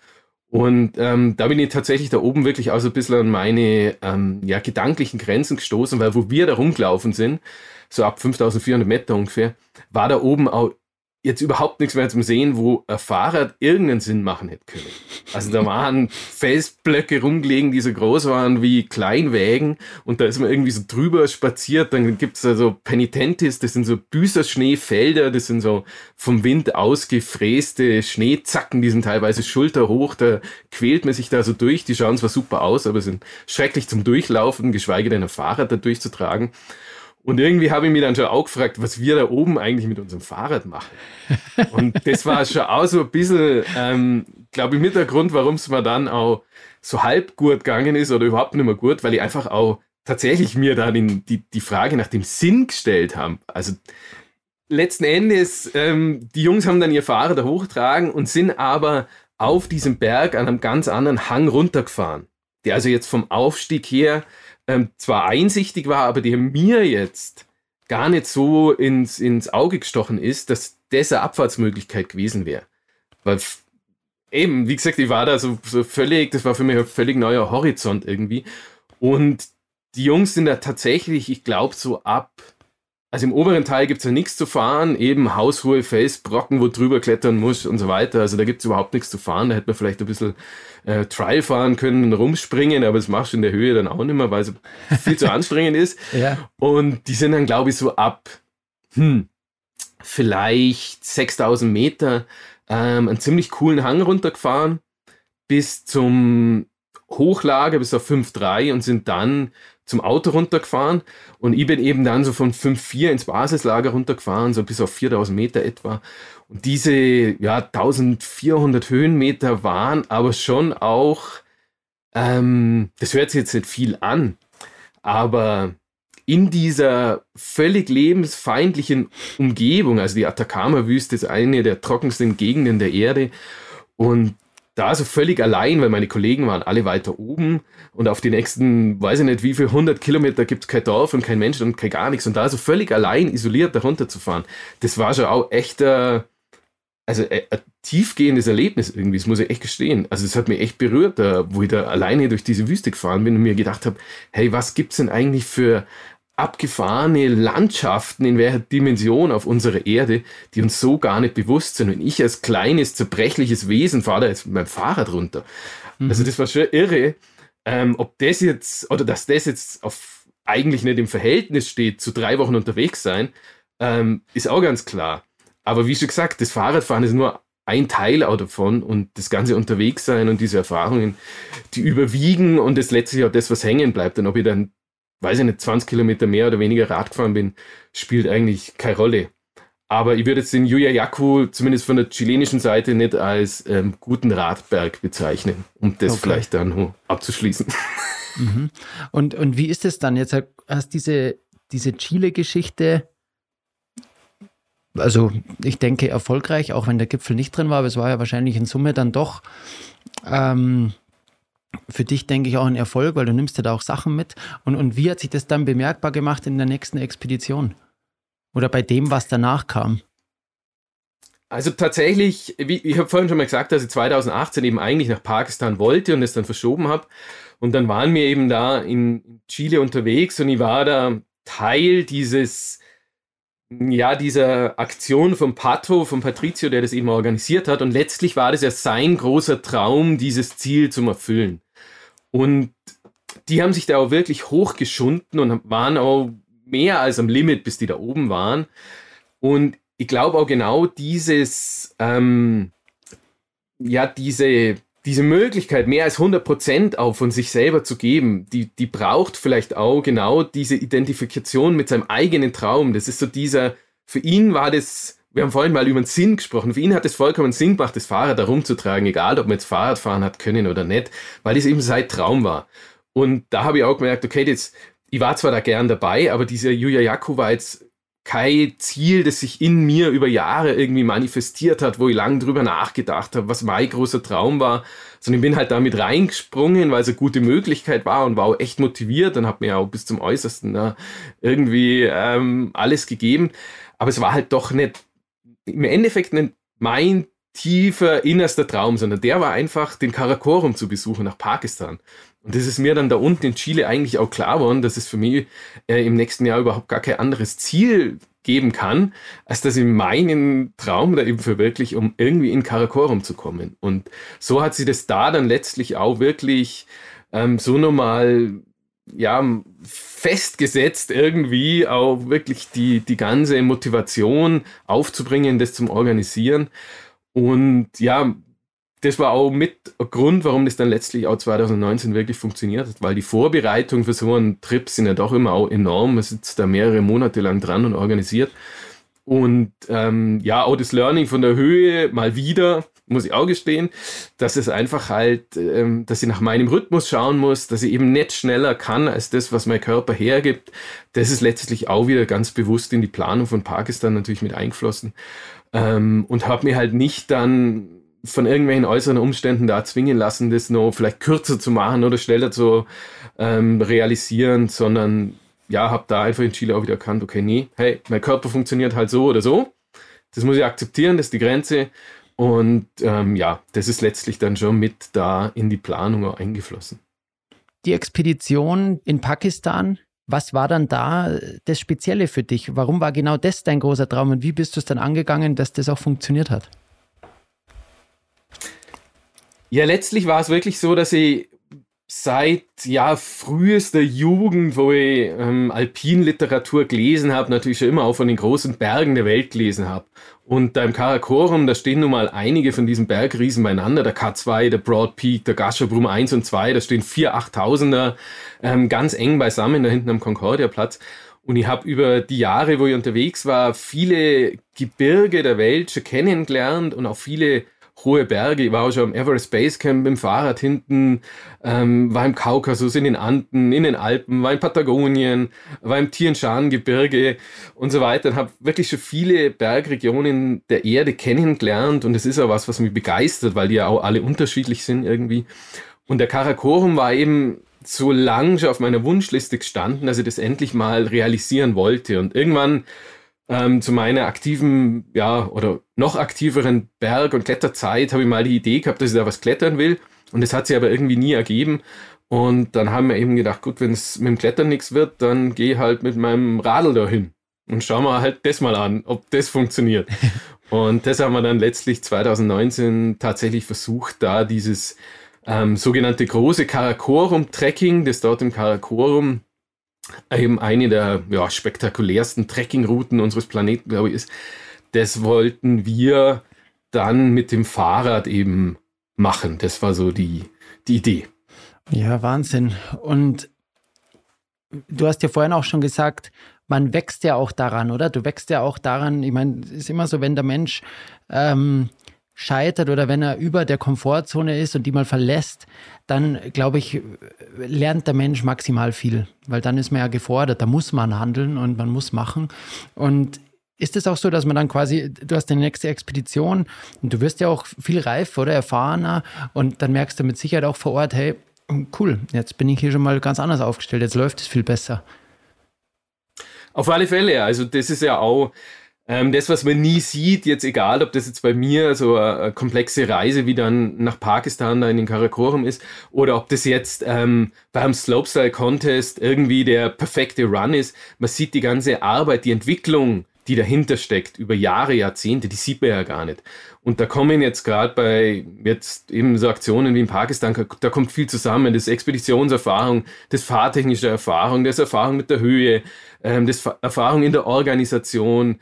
Und ähm, da bin ich tatsächlich da oben wirklich auch so ein bisschen an meine ähm, ja, gedanklichen Grenzen gestoßen, weil wo wir da rumgelaufen sind, so ab 5400 Meter ungefähr, war da oben auch jetzt überhaupt nichts mehr zum Sehen, wo ein Fahrrad irgendeinen Sinn machen hätte können. Also da waren Felsblöcke rumgelegen, die so groß waren wie Kleinwägen und da ist man irgendwie so drüber spaziert. Dann gibt es da so Penitentis, das sind so Büßerschneefelder, das sind so vom Wind ausgefräste Schneezacken, die sind teilweise schulterhoch, da quält man sich da so durch. Die schauen zwar super aus, aber sind schrecklich zum Durchlaufen, geschweige denn ein Fahrrad da durchzutragen. Und irgendwie habe ich mich dann schon auch gefragt, was wir da oben eigentlich mit unserem Fahrrad machen. Und das war schon auch so ein bisschen, ähm, glaube ich, mit der Grund, warum es mir dann auch so halb gut gegangen ist oder überhaupt nicht mehr gut, weil ich einfach auch tatsächlich mir da den, die, die Frage nach dem Sinn gestellt habe. Also letzten Endes, ähm, die Jungs haben dann ihr Fahrrad da hochtragen und sind aber auf diesem Berg an einem ganz anderen Hang runtergefahren. Der also jetzt vom Aufstieg her ähm, zwar einsichtig war, aber der mir jetzt gar nicht so ins, ins Auge gestochen ist, dass das eine Abfahrtsmöglichkeit gewesen wäre. Weil eben, wie gesagt, ich war da so, so völlig, das war für mich ein völlig neuer Horizont irgendwie. Und die Jungs sind da tatsächlich, ich glaube, so ab also im oberen Teil gibt es ja nichts zu fahren, eben haushohe Felsbrocken, wo drüber klettern muss und so weiter. Also da gibt es überhaupt nichts zu fahren. Da hätte man vielleicht ein bisschen äh, Trial fahren können und rumspringen, aber das machst du in der Höhe dann auch nicht mehr, weil es viel zu anstrengend ist. Ja. Und die sind dann, glaube ich, so ab hm, vielleicht 6000 Meter ähm, einen ziemlich coolen Hang runtergefahren bis zum Hochlager, bis auf 5,3 und sind dann zum Auto runtergefahren und ich bin eben dann so von 5,4 ins Basislager runtergefahren, so bis auf 4000 Meter etwa. Und diese ja, 1400 Höhenmeter waren aber schon auch, ähm, das hört sich jetzt nicht viel an, aber in dieser völlig lebensfeindlichen Umgebung, also die Atacama-Wüste ist eine der trockensten Gegenden der Erde und da so völlig allein, weil meine Kollegen waren alle weiter oben und auf die nächsten, weiß ich nicht wie viel, 100 Kilometer gibt es kein Dorf und kein Mensch und kein gar nichts und da so völlig allein isoliert da runterzufahren, das war schon auch echt äh, also äh, ein tiefgehendes Erlebnis irgendwie, das muss ich echt gestehen. Also es hat mich echt berührt, da, wo ich da alleine durch diese Wüste gefahren bin und mir gedacht habe, hey, was gibt's denn eigentlich für abgefahrene Landschaften in welcher Dimension auf unserer Erde, die uns so gar nicht bewusst sind. Und ich als kleines, zerbrechliches Wesen fahre da jetzt mit meinem Fahrrad runter. Mhm. Also das war schon irre, ähm, ob das jetzt, oder dass das jetzt auf eigentlich nicht im Verhältnis steht zu drei Wochen unterwegs sein, ähm, ist auch ganz klar. Aber wie schon gesagt, das Fahrradfahren ist nur ein Teil auch davon und das ganze Unterwegssein und diese Erfahrungen, die überwiegen und das letztlich auch das, was hängen bleibt. Und ob ich dann weiß ich nicht, 20 Kilometer mehr oder weniger Rad gefahren bin, spielt eigentlich keine Rolle. aber ich würde jetzt den Yuyayaku zumindest von der chilenischen Seite nicht als ähm, guten Radberg bezeichnen, um das okay. vielleicht dann abzuschließen. Mhm. Und, und wie ist es dann? Jetzt hast diese, diese Chile-Geschichte, also ich denke erfolgreich, auch wenn der Gipfel nicht drin war, aber es war ja wahrscheinlich in Summe dann doch ähm, für dich, denke ich, auch ein Erfolg, weil du nimmst ja da auch Sachen mit. Und, und wie hat sich das dann bemerkbar gemacht in der nächsten Expedition? Oder bei dem, was danach kam? Also tatsächlich, wie ich habe vorhin schon mal gesagt, dass ich 2018 eben eigentlich nach Pakistan wollte und es dann verschoben habe. Und dann waren wir eben da in Chile unterwegs und ich war da Teil dieses, ja, dieser Aktion von Pato, von Patrizio, der das eben organisiert hat. Und letztlich war das ja sein großer Traum, dieses Ziel zu erfüllen. Und die haben sich da auch wirklich hochgeschunden und waren auch mehr als am Limit, bis die da oben waren. Und ich glaube auch genau dieses, ähm, ja, diese, diese Möglichkeit, mehr als 100% auch von sich selber zu geben, die, die braucht vielleicht auch genau diese Identifikation mit seinem eigenen Traum. Das ist so dieser, für ihn war das, wir haben vorhin mal über den Sinn gesprochen, für ihn hat es vollkommen Sinn gemacht, das Fahrrad herumzutragen, egal ob man jetzt Fahrrad fahren hat können oder nicht, weil das eben sein Traum war. Und da habe ich auch gemerkt, okay, das, ich war zwar da gern dabei, aber dieser Yuya Yaku war jetzt kein Ziel, das sich in mir über Jahre irgendwie manifestiert hat, wo ich lange drüber nachgedacht habe, was mein großer Traum war, sondern ich bin halt damit reingesprungen, weil es eine gute Möglichkeit war und war auch echt motiviert und habe mir auch bis zum Äußersten da irgendwie ähm, alles gegeben. Aber es war halt doch nicht, im Endeffekt nicht mein tiefer innerster Traum, sondern der war einfach, den Karakorum zu besuchen nach Pakistan. Und das ist mir dann da unten in Chile eigentlich auch klar geworden, dass es für mich äh, im nächsten Jahr überhaupt gar kein anderes Ziel geben kann, als dass ich meinen Traum da eben verwirklich, um irgendwie in Karakorum zu kommen. Und so hat sie das da dann letztlich auch wirklich ähm, so nochmal ja, festgesetzt, irgendwie auch wirklich die, die ganze Motivation aufzubringen, das zum Organisieren. Und ja, das war auch mit Grund, warum das dann letztlich auch 2019 wirklich funktioniert hat, weil die Vorbereitung für so einen Trip sind ja doch immer auch enorm. Man sitzt da mehrere Monate lang dran und organisiert. Und ähm, ja, auch das Learning von der Höhe mal wieder, muss ich auch gestehen, dass es einfach halt, ähm, dass ich nach meinem Rhythmus schauen muss, dass ich eben nicht schneller kann als das, was mein Körper hergibt. Das ist letztlich auch wieder ganz bewusst in die Planung von Pakistan natürlich mit eingeflossen. Ähm, und habe mir halt nicht dann von irgendwelchen äußeren Umständen da zwingen lassen, das noch vielleicht kürzer zu machen oder schneller zu ähm, realisieren, sondern ja, habe da einfach in Chile auch wieder erkannt, okay, nee, hey, mein Körper funktioniert halt so oder so. Das muss ich akzeptieren, das ist die Grenze. Und ähm, ja, das ist letztlich dann schon mit da in die Planung auch eingeflossen. Die Expedition in Pakistan, was war dann da das Spezielle für dich? Warum war genau das dein großer Traum und wie bist du es dann angegangen, dass das auch funktioniert hat? Ja, letztlich war es wirklich so, dass ich seit ja frühester Jugend, wo ich ähm, Alpinliteratur gelesen habe, natürlich schon immer auch von den großen Bergen der Welt gelesen habe. Und da im Karakorum, da stehen nun mal einige von diesen Bergriesen beieinander, der K2, der Broad Peak, der Gasherbrum 1 und 2, da stehen vier 8000er ähm, ganz eng beisammen da hinten am Concordia-Platz. Und ich habe über die Jahre, wo ich unterwegs war, viele Gebirge der Welt schon kennengelernt und auch viele hohe Berge. Ich war auch schon am Everest Base Camp mit dem Fahrrad hinten, ähm, war im Kaukasus, in den Anden, in den Alpen, war in Patagonien, war im Tian Gebirge und so weiter. Und habe wirklich schon viele Bergregionen der Erde kennengelernt und das ist auch was, was mich begeistert, weil die ja auch alle unterschiedlich sind irgendwie. Und der Karakorum war eben so lang schon auf meiner Wunschliste gestanden, dass ich das endlich mal realisieren wollte. Und irgendwann ähm, zu meiner aktiven, ja, oder noch aktiveren Berg- und Kletterzeit habe ich mal die Idee gehabt, dass ich da was klettern will. Und das hat sich aber irgendwie nie ergeben. Und dann haben wir eben gedacht, gut, wenn es mit dem Klettern nichts wird, dann gehe halt mit meinem Radl dahin. Und schauen wir halt das mal an, ob das funktioniert. und das haben wir dann letztlich 2019 tatsächlich versucht, da dieses ähm, sogenannte große Karakorum-Trekking, das dort im Karakorum eben eine der ja, spektakulärsten Trekkingrouten unseres Planeten, glaube ich, ist. Das wollten wir dann mit dem Fahrrad eben machen. Das war so die, die Idee. Ja, Wahnsinn. Und du hast ja vorhin auch schon gesagt, man wächst ja auch daran, oder? Du wächst ja auch daran, ich meine, es ist immer so, wenn der Mensch ähm, scheitert oder wenn er über der Komfortzone ist und die mal verlässt, dann glaube ich, lernt der Mensch maximal viel, weil dann ist man ja gefordert, da muss man handeln und man muss machen. Und ist es auch so, dass man dann quasi, du hast die nächste Expedition und du wirst ja auch viel reifer oder erfahrener und dann merkst du mit Sicherheit auch vor Ort, hey, cool, jetzt bin ich hier schon mal ganz anders aufgestellt, jetzt läuft es viel besser. Auf alle Fälle, also das ist ja auch ähm, das, was man nie sieht, jetzt egal, ob das jetzt bei mir so eine, eine komplexe Reise wie dann nach Pakistan da in den Karakorum ist oder ob das jetzt ähm, beim Slopestyle Contest irgendwie der perfekte Run ist, man sieht die ganze Arbeit, die Entwicklung, die dahinter steckt, über Jahre, Jahrzehnte, die sieht man ja gar nicht. Und da kommen jetzt gerade bei jetzt eben so Aktionen wie in Pakistan, da kommt viel zusammen. Das Expeditionserfahrung, das fahrtechnische Erfahrung, das Erfahrung mit der Höhe, ähm, das Erfahrung in der Organisation,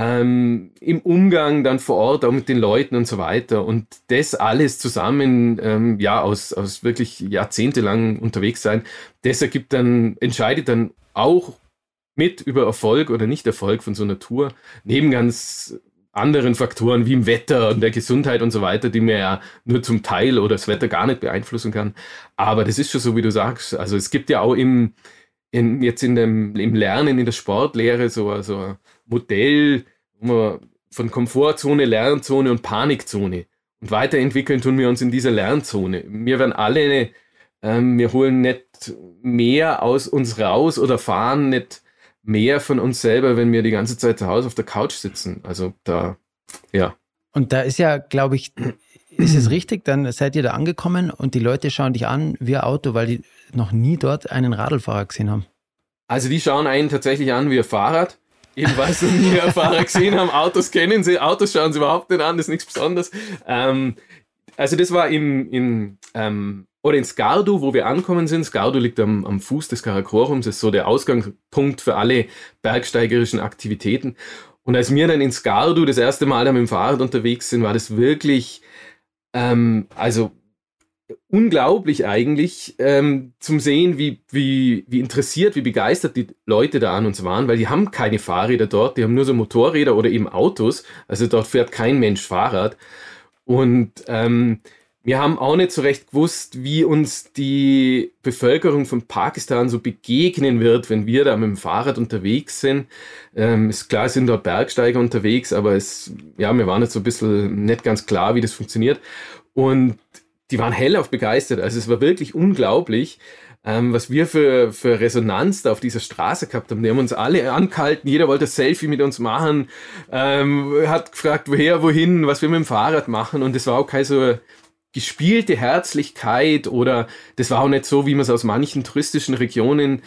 ähm, im Umgang dann vor Ort auch mit den Leuten und so weiter. Und das alles zusammen, ähm, ja, aus, aus wirklich jahrzehntelang unterwegs sein, das ergibt dann, entscheidet dann auch mit über Erfolg oder Nicht-Erfolg von so einer Tour, neben ganz anderen Faktoren wie im Wetter und der Gesundheit und so weiter, die man ja nur zum Teil oder das Wetter gar nicht beeinflussen kann. Aber das ist schon so, wie du sagst. Also es gibt ja auch im, in, jetzt in dem, im Lernen, in der Sportlehre so, so Modell von Komfortzone, Lernzone und Panikzone. Und weiterentwickeln tun wir uns in dieser Lernzone. Wir werden alle, ähm, wir holen nicht mehr aus uns raus oder fahren nicht mehr von uns selber, wenn wir die ganze Zeit zu Hause auf der Couch sitzen. Also da, ja. Und da ist ja, glaube ich, ist es richtig, dann seid ihr da angekommen und die Leute schauen dich an wie ein Auto, weil die noch nie dort einen Radlfahrer gesehen haben. Also die schauen einen tatsächlich an wie ein Fahrrad. Weil sie nie einen Fahrer gesehen haben. Autos kennen sie, Autos schauen sie überhaupt nicht an, das ist nichts Besonderes. Ähm, also das war im, im ähm, oder in Skardu, wo wir ankommen sind. Skardu liegt am, am Fuß des Karakorums, ist so der Ausgangspunkt für alle bergsteigerischen Aktivitäten. Und als wir dann in Skardu das erste Mal mit dem Fahrrad unterwegs sind, war das wirklich, ähm, also unglaublich eigentlich ähm, zum Sehen, wie, wie, wie interessiert, wie begeistert die Leute da an uns waren, weil die haben keine Fahrräder dort, die haben nur so Motorräder oder eben Autos. Also dort fährt kein Mensch Fahrrad. Und ähm, wir haben auch nicht so recht gewusst, wie uns die Bevölkerung von Pakistan so begegnen wird, wenn wir da mit dem Fahrrad unterwegs sind. Ähm, ist klar, sind dort Bergsteiger unterwegs, aber es, ja, mir war nicht so ein bisschen nicht ganz klar, wie das funktioniert. Und die waren hellauf begeistert. Also es war wirklich unglaublich, ähm, was wir für, für Resonanz da auf dieser Straße gehabt haben. Die haben uns alle angehalten, jeder wollte ein Selfie mit uns machen, ähm, hat gefragt, woher, wohin, was wir mit dem Fahrrad machen. Und es war auch kein so gespielte Herzlichkeit oder das war auch nicht so, wie man es aus manchen touristischen Regionen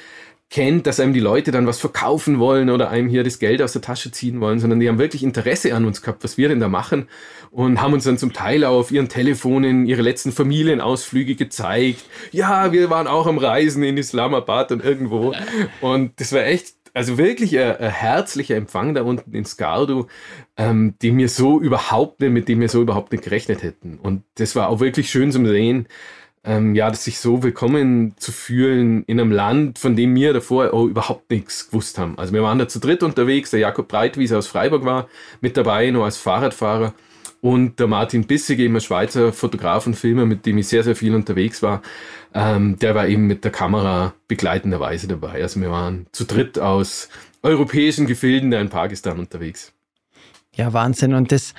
kennt, dass einem die Leute dann was verkaufen wollen oder einem hier das Geld aus der Tasche ziehen wollen, sondern die haben wirklich Interesse an uns gehabt, was wir denn da machen und haben uns dann zum Teil auch auf ihren Telefonen ihre letzten Familienausflüge gezeigt. Ja, wir waren auch am Reisen in Islamabad und irgendwo und das war echt also wirklich ein, ein, herzlicher Empfang da unten in Skardu, ähm, den wir so überhaupt nicht, mit dem wir so überhaupt nicht gerechnet hätten. Und das war auch wirklich schön zum Sehen, ähm, ja, sich so willkommen zu fühlen in einem Land, von dem wir davor auch überhaupt nichts gewusst haben. Also wir waren da zu dritt unterwegs, der Jakob Breitwieser aus Freiburg war mit dabei, nur als Fahrradfahrer. Und der Martin Bissig, eben ein Schweizer Fotograf und Filmer, mit dem ich sehr, sehr viel unterwegs war, ähm, der war eben mit der Kamera begleitenderweise dabei. Also wir waren zu dritt aus europäischen Gefilden in Pakistan unterwegs. Ja, Wahnsinn. Und das,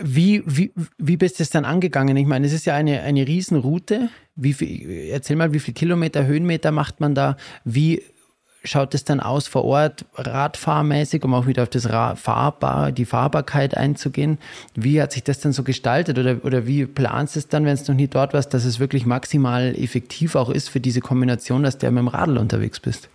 wie, wie, wie bist du es dann angegangen? Ich meine, es ist ja eine, eine Riesenroute. Wie viel, erzähl mal, wie viele Kilometer, Höhenmeter macht man da? Wie schaut es dann aus vor Ort, radfahrmäßig, um auch wieder auf das Fahrbar, die Fahrbarkeit einzugehen? Wie hat sich das dann so gestaltet oder, oder wie planst du es dann, wenn es noch nie dort warst, dass es wirklich maximal effektiv auch ist für diese Kombination, dass du mit dem Radl unterwegs bist?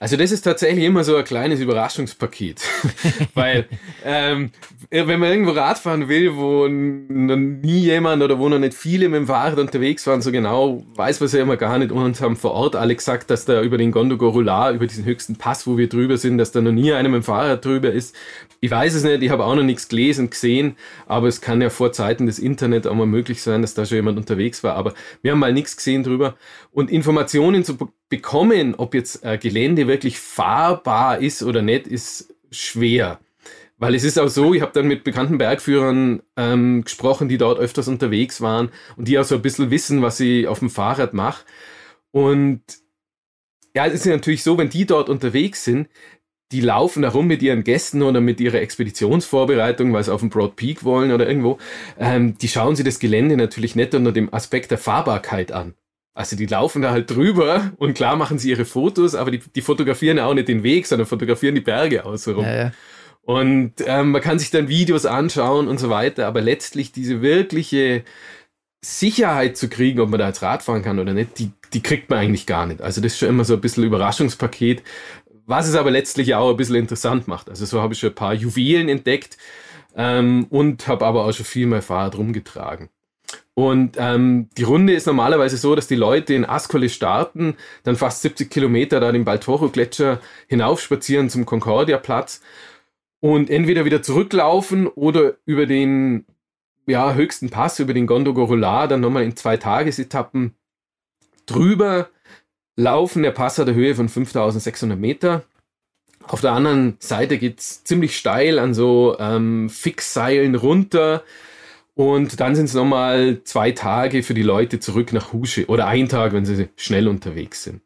Also das ist tatsächlich immer so ein kleines Überraschungspaket, weil ähm, wenn man irgendwo Radfahren will, wo noch nie jemand oder wo noch nicht viele mit dem Fahrrad unterwegs waren, so genau weiß man es ja immer gar nicht. Und haben vor Ort alle gesagt, dass da über den Gondogorula, über diesen höchsten Pass, wo wir drüber sind, dass da noch nie einer mit dem Fahrrad drüber ist. Ich weiß es nicht, ich habe auch noch nichts gelesen, gesehen, aber es kann ja vor Zeiten des Internet auch mal möglich sein, dass da schon jemand unterwegs war. Aber wir haben mal nichts gesehen drüber. Und Informationen zu bekommen, ob jetzt äh, Gelände wirklich fahrbar ist oder nicht, ist schwer. Weil es ist auch so, ich habe dann mit bekannten Bergführern ähm, gesprochen, die dort öfters unterwegs waren und die auch so ein bisschen wissen, was ich auf dem Fahrrad mache. Und ja, es ist natürlich so, wenn die dort unterwegs sind, die laufen da rum mit ihren Gästen oder mit ihrer Expeditionsvorbereitung, weil sie auf dem Broad Peak wollen oder irgendwo, ähm, die schauen sich das Gelände natürlich nicht unter dem Aspekt der Fahrbarkeit an. Also die laufen da halt drüber und klar machen sie ihre Fotos, aber die, die fotografieren auch nicht den Weg, sondern fotografieren die Berge außenrum. Ja, ja. Und ähm, man kann sich dann Videos anschauen und so weiter, aber letztlich diese wirkliche Sicherheit zu kriegen, ob man da jetzt Rad fahren kann oder nicht, die, die kriegt man eigentlich gar nicht. Also das ist schon immer so ein bisschen Überraschungspaket, was es aber letztlich auch ein bisschen interessant macht. Also so habe ich schon ein paar Juwelen entdeckt ähm, und habe aber auch schon viel mehr Fahrrad rumgetragen. Und ähm, die Runde ist normalerweise so, dass die Leute in Ascoli starten, dann fast 70 Kilometer da den Baltoro-Gletscher hinaufspazieren zum Concordia-Platz und entweder wieder zurücklaufen oder über den ja, höchsten Pass, über den Gondogorola, dann nochmal in zwei Tagesetappen drüber laufen. Der Pass hat eine Höhe von 5600 Meter. Auf der anderen Seite geht es ziemlich steil an so ähm, Fixseilen runter und dann sind es nochmal zwei Tage für die Leute zurück nach Husche oder ein Tag, wenn sie schnell unterwegs sind.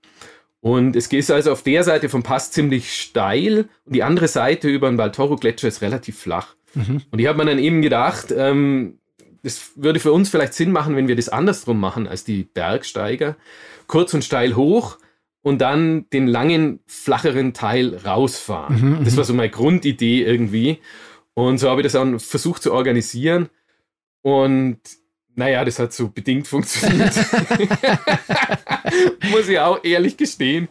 Und es geht also auf der Seite vom Pass ziemlich steil und die andere Seite über den Baltoro-Gletscher ist relativ flach. Mhm. Und ich habe mir dann eben gedacht, ähm, das würde für uns vielleicht Sinn machen, wenn wir das andersrum machen als die Bergsteiger. Kurz und steil hoch und dann den langen, flacheren Teil rausfahren. Mhm, das war so meine Grundidee irgendwie. Und so habe ich das dann versucht zu organisieren. Und naja, das hat so bedingt funktioniert. Muss ich auch ehrlich gestehen.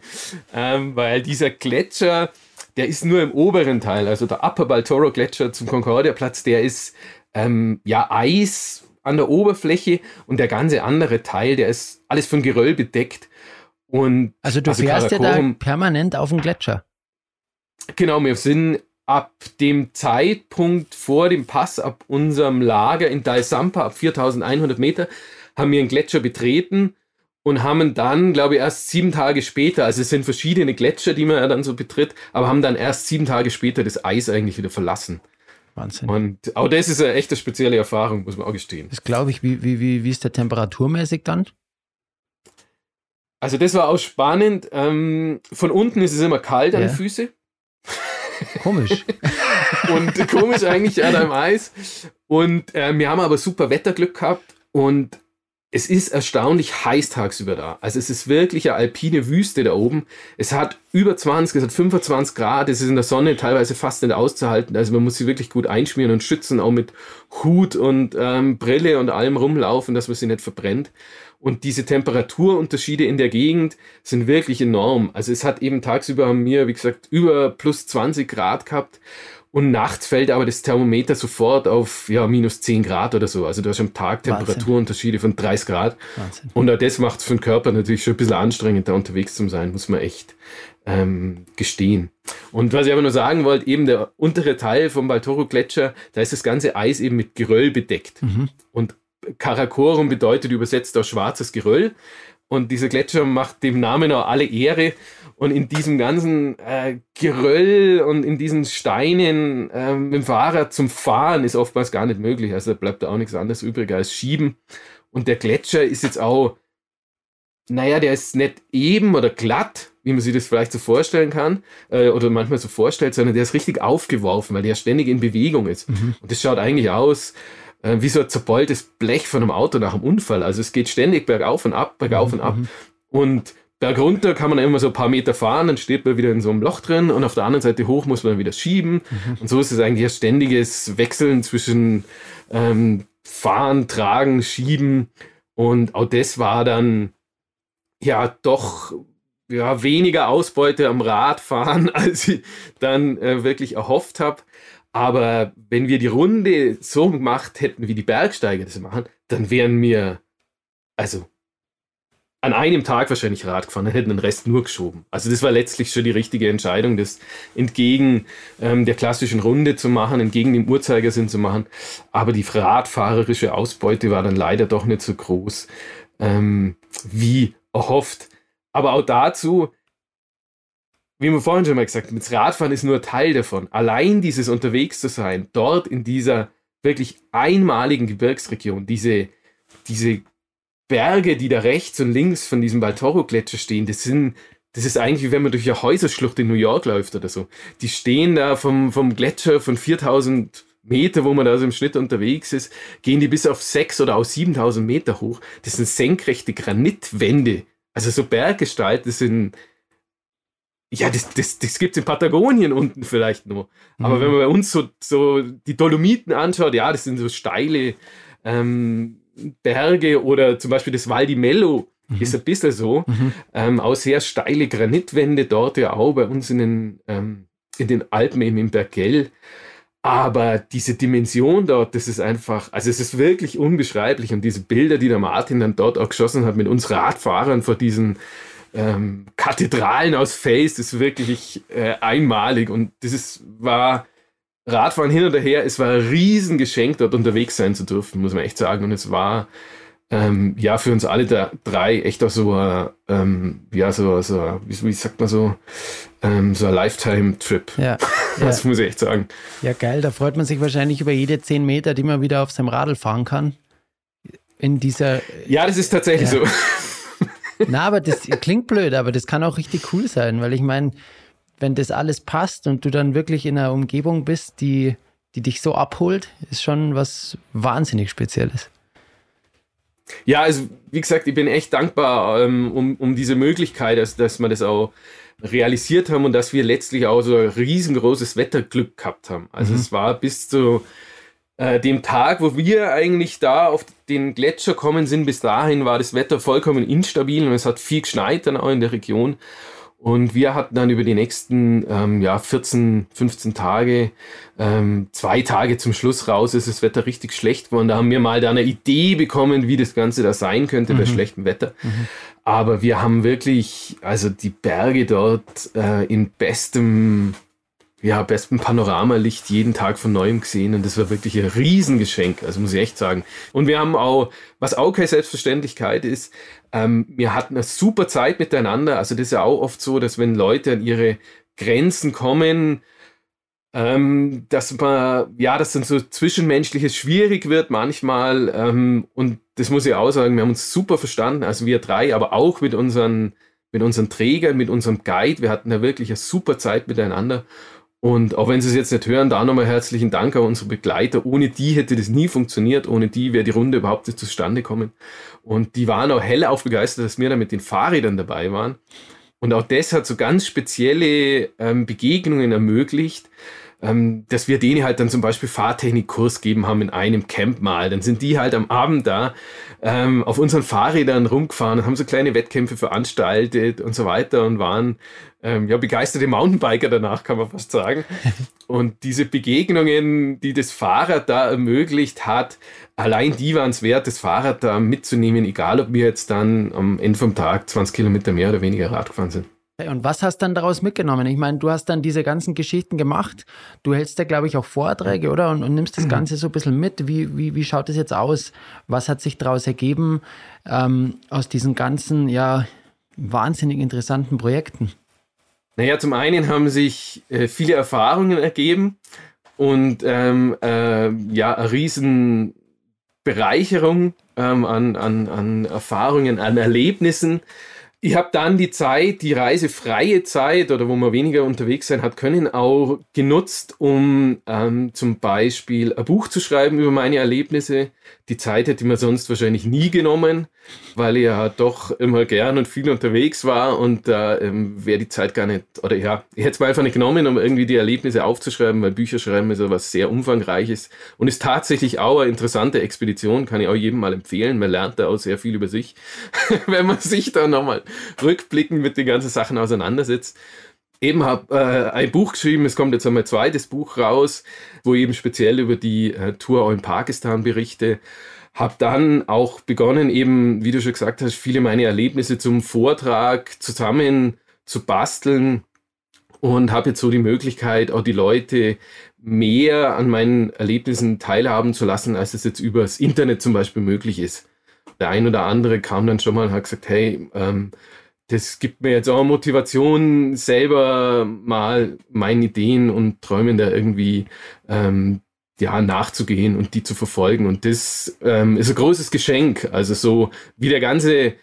Ähm, weil dieser Gletscher, der ist nur im oberen Teil, also der Upper Baltoro Gletscher zum Concordia Platz, der ist ähm, ja Eis an der Oberfläche und der ganze andere Teil, der ist alles von Geröll bedeckt. Und also du also fährst ja da permanent auf dem Gletscher. Genau, wir sind ab dem Zeitpunkt vor dem Pass, ab unserem Lager in Dalsampa, ab 4100 Meter, haben wir einen Gletscher betreten und haben dann, glaube ich, erst sieben Tage später, also es sind verschiedene Gletscher, die man ja dann so betritt, aber haben dann erst sieben Tage später das Eis eigentlich wieder verlassen. Wahnsinn. Und auch das ist eine echte spezielle Erfahrung, muss man auch gestehen. Das glaube ich. Wie, wie, wie, wie ist der temperaturmäßig dann? Also das war auch spannend. Ähm, von unten ist es immer kalt ja. an den Füßen. Komisch. und komisch eigentlich da im Eis. Und äh, wir haben aber super Wetterglück gehabt und es ist erstaunlich heiß tagsüber da. Also es ist wirklich eine alpine Wüste da oben. Es hat über 20, es hat 25 Grad, es ist in der Sonne teilweise fast nicht auszuhalten. Also man muss sie wirklich gut einschmieren und schützen, auch mit Hut und ähm, Brille und allem rumlaufen, dass man sie nicht verbrennt. Und diese Temperaturunterschiede in der Gegend sind wirklich enorm. Also es hat eben tagsüber haben wir, wie gesagt, über plus 20 Grad gehabt. Und nachts fällt aber das Thermometer sofort auf ja, minus 10 Grad oder so. Also du hast am Tag Temperaturunterschiede von 30 Grad. Wahnsinn. Und auch das macht es für den Körper natürlich schon ein bisschen anstrengender unterwegs zu sein, muss man echt ähm, gestehen. Und was ich aber nur sagen wollte, eben der untere Teil vom Baltoro-Gletscher, da ist das ganze Eis eben mit Geröll bedeckt. Mhm. Und Karakorum bedeutet übersetzt auch schwarzes Geröll. Und dieser Gletscher macht dem Namen auch alle Ehre. Und in diesem ganzen äh, Geröll und in diesen Steinen äh, mit dem Fahrrad zum Fahren ist oftmals gar nicht möglich. Also da bleibt da auch nichts anderes übrig als schieben. Und der Gletscher ist jetzt auch, naja, der ist nicht eben oder glatt, wie man sich das vielleicht so vorstellen kann äh, oder manchmal so vorstellt, sondern der ist richtig aufgeworfen, weil der ständig in Bewegung ist. Mhm. Und das schaut eigentlich aus äh, wie so ein zerbeultes Blech von einem Auto nach einem Unfall. Also es geht ständig bergauf und ab, bergauf mhm. und ab. Mhm. Und Bergunter kann man immer so ein paar Meter fahren, dann steht man wieder in so einem Loch drin und auf der anderen Seite hoch muss man wieder schieben. Mhm. Und so ist es eigentlich ein ständiges Wechseln zwischen ähm, Fahren, Tragen, Schieben. Und auch das war dann ja doch ja, weniger Ausbeute am Radfahren, als ich dann äh, wirklich erhofft habe. Aber wenn wir die Runde so gemacht hätten, wie die Bergsteiger das machen, dann wären wir, also an einem Tag wahrscheinlich Rad gefahren, dann hätten den Rest nur geschoben. Also das war letztlich schon die richtige Entscheidung, das entgegen ähm, der klassischen Runde zu machen, entgegen dem Uhrzeigersinn zu machen. Aber die radfahrerische Ausbeute war dann leider doch nicht so groß ähm, wie erhofft. Aber auch dazu, wie wir vorhin schon mal gesagt haben, das Radfahren ist nur Teil davon. Allein dieses unterwegs zu sein, dort in dieser wirklich einmaligen Gebirgsregion, diese, diese Berge, die da rechts und links von diesem Baltoro-Gletscher stehen, das sind, das ist eigentlich wie wenn man durch eine Häuserschlucht in New York läuft oder so. Die stehen da vom, vom Gletscher von 4000 Meter, wo man da so im Schnitt unterwegs ist, gehen die bis auf 6 oder auch 7000 Meter hoch. Das sind senkrechte Granitwände. Also so Berggestalt, das sind, ja, das, das, das gibt es in Patagonien unten vielleicht nur. Aber mhm. wenn man bei uns so, so die Dolomiten anschaut, ja, das sind so steile ähm, Berge oder zum Beispiel das Val di Mello mhm. ist ein bisschen so. Mhm. Ähm, auch sehr steile Granitwände dort ja auch bei uns in den, ähm, in den Alpen eben im Bergell. Aber diese Dimension dort, das ist einfach, also es ist wirklich unbeschreiblich. Und diese Bilder, die der Martin dann dort auch geschossen hat mit uns Radfahrern vor diesen ähm, Kathedralen aus Face ist wirklich äh, einmalig und das ist, war Radfahren hin und her, es war ein Riesengeschenk, dort unterwegs sein zu dürfen, muss man echt sagen. Und es war ähm, ja für uns alle da, drei echt auch so ein, ähm, ja, so, so wie, wie, sagt man so, ähm, so ein Lifetime-Trip. Ja, das ja. muss ich echt sagen. Ja, geil, da freut man sich wahrscheinlich über jede zehn Meter, die man wieder auf seinem Radl fahren kann. In dieser. Ja, das ist tatsächlich ja. so. Na, aber das klingt blöd, aber das kann auch richtig cool sein, weil ich meine, wenn das alles passt und du dann wirklich in einer Umgebung bist, die, die dich so abholt, ist schon was wahnsinnig Spezielles. Ja, also wie gesagt, ich bin echt dankbar ähm, um, um diese Möglichkeit, dass, dass wir das auch realisiert haben und dass wir letztlich auch so ein riesengroßes Wetterglück gehabt haben. Also mhm. es war bis zu äh, dem Tag, wo wir eigentlich da auf den Gletscher kommen sind, bis dahin war das Wetter vollkommen instabil und es hat viel geschneit dann auch in der Region. Und wir hatten dann über die nächsten ähm, ja, 14, 15 Tage, ähm, zwei Tage zum Schluss raus, ist das Wetter richtig schlecht geworden. Da haben wir mal da eine Idee bekommen, wie das Ganze da sein könnte mhm. bei schlechtem Wetter. Mhm. Aber wir haben wirklich, also die Berge dort äh, in bestem ja, besten Panoramalicht jeden Tag von neuem gesehen und das war wirklich ein Riesengeschenk, also muss ich echt sagen. Und wir haben auch, was auch keine Selbstverständlichkeit ist, ähm, wir hatten eine super Zeit miteinander. Also das ist ja auch oft so, dass wenn Leute an ihre Grenzen kommen, ähm, dass man, ja, dass dann so Zwischenmenschliches schwierig wird manchmal. Ähm, und das muss ich auch sagen, wir haben uns super verstanden, also wir drei, aber auch mit unseren, mit unseren Trägern, mit unserem Guide. Wir hatten da wirklich eine super Zeit miteinander. Und auch wenn Sie es jetzt nicht hören, da nochmal herzlichen Dank an unsere Begleiter. Ohne die hätte das nie funktioniert. Ohne die wäre die Runde überhaupt nicht zustande kommen. Und die waren auch hellauf begeistert, dass wir da mit den Fahrrädern dabei waren. Und auch das hat so ganz spezielle ähm, Begegnungen ermöglicht, ähm, dass wir denen halt dann zum Beispiel Fahrtechnikkurs geben haben in einem Camp mal. Dann sind die halt am Abend da ähm, auf unseren Fahrrädern rumgefahren und haben so kleine Wettkämpfe veranstaltet und so weiter und waren ähm, ja, begeisterte Mountainbiker danach, kann man fast sagen. Und diese Begegnungen, die das Fahrrad da ermöglicht hat, allein die waren es wert, das Fahrrad da mitzunehmen, egal ob wir jetzt dann am Ende vom Tag 20 Kilometer mehr oder weniger Rad gefahren sind. Und was hast du dann daraus mitgenommen? Ich meine, du hast dann diese ganzen Geschichten gemacht. Du hältst da, glaube ich, auch Vorträge, oder? Und, und nimmst das mhm. Ganze so ein bisschen mit. Wie, wie, wie schaut das jetzt aus? Was hat sich daraus ergeben ähm, aus diesen ganzen, ja, wahnsinnig interessanten Projekten? Naja, zum einen haben sich äh, viele Erfahrungen ergeben und ähm, äh, ja, eine riesen Bereicherung ähm, an, an, an Erfahrungen, an Erlebnissen. Ich habe dann die Zeit, die reisefreie Zeit oder wo man weniger unterwegs sein hat können, auch genutzt, um ähm, zum Beispiel ein Buch zu schreiben über meine Erlebnisse. Die Zeit hätte mir sonst wahrscheinlich nie genommen, weil ich ja doch immer gern und viel unterwegs war und da äh, ähm, wäre die Zeit gar nicht, oder ja, ich hätte es einfach nicht genommen, um irgendwie die Erlebnisse aufzuschreiben, weil Bücher schreiben ist ja was sehr Umfangreiches und ist tatsächlich auch eine interessante Expedition, kann ich auch jedem mal empfehlen. Man lernt da auch sehr viel über sich, wenn man sich da nochmal rückblickend mit den ganzen Sachen auseinandersetzt. Eben habe äh, ein Buch geschrieben, es kommt jetzt einmal ein zweites Buch raus, wo ich eben speziell über die äh, Tour in Pakistan berichte. Habe dann auch begonnen, eben, wie du schon gesagt hast, viele meiner Erlebnisse zum Vortrag zusammen zu basteln und habe jetzt so die Möglichkeit, auch die Leute mehr an meinen Erlebnissen teilhaben zu lassen, als es jetzt übers Internet zum Beispiel möglich ist. Der ein oder andere kam dann schon mal und hat gesagt, hey, ähm, das gibt mir jetzt auch Motivation, selber mal meinen Ideen und Träumen da irgendwie ähm, ja, nachzugehen und die zu verfolgen. Und das ähm, ist ein großes Geschenk. Also so wie der ganze,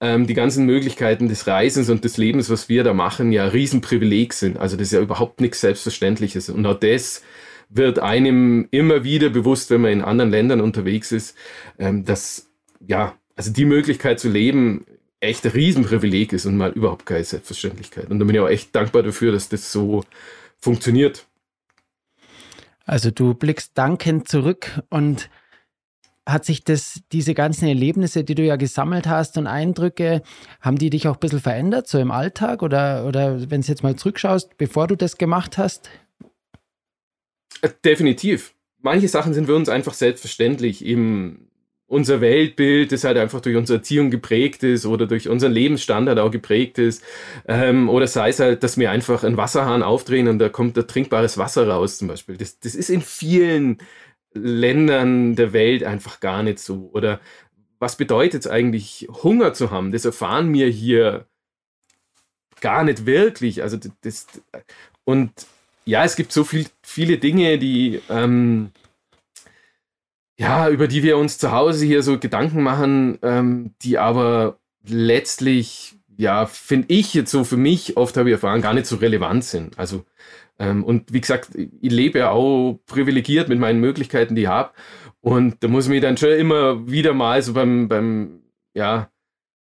ähm, die ganzen Möglichkeiten des Reisens und des Lebens, was wir da machen, ja Riesenprivileg sind. Also das ist ja überhaupt nichts Selbstverständliches. Und auch das wird einem immer wieder bewusst, wenn man in anderen Ländern unterwegs ist, ähm, dass ja, also die Möglichkeit zu leben echt ein Riesenprivileg ist und mal überhaupt keine Selbstverständlichkeit. Und da bin ich auch echt dankbar dafür, dass das so funktioniert. Also du blickst dankend zurück und hat sich das, diese ganzen Erlebnisse, die du ja gesammelt hast und Eindrücke, haben die dich auch ein bisschen verändert, so im Alltag? Oder, oder wenn du jetzt mal zurückschaust, bevor du das gemacht hast? Äh, definitiv. Manche Sachen sind für uns einfach selbstverständlich. Eben unser Weltbild, das halt einfach durch unsere Erziehung geprägt ist oder durch unseren Lebensstandard auch geprägt ist. Ähm, oder sei es halt, dass wir einfach einen Wasserhahn aufdrehen und da kommt da trinkbares Wasser raus zum Beispiel. Das, das ist in vielen Ländern der Welt einfach gar nicht so. Oder was bedeutet es eigentlich, Hunger zu haben? Das erfahren wir hier gar nicht wirklich. Also das, und ja, es gibt so viel, viele Dinge, die ähm, ja, über die wir uns zu Hause hier so Gedanken machen, ähm, die aber letztlich, ja, finde ich jetzt so für mich, oft habe ich erfahren, gar nicht so relevant sind. Also, ähm, und wie gesagt, ich lebe ja auch privilegiert mit meinen Möglichkeiten, die ich habe. Und da muss ich mich dann schon immer wieder mal so beim, beim, ja,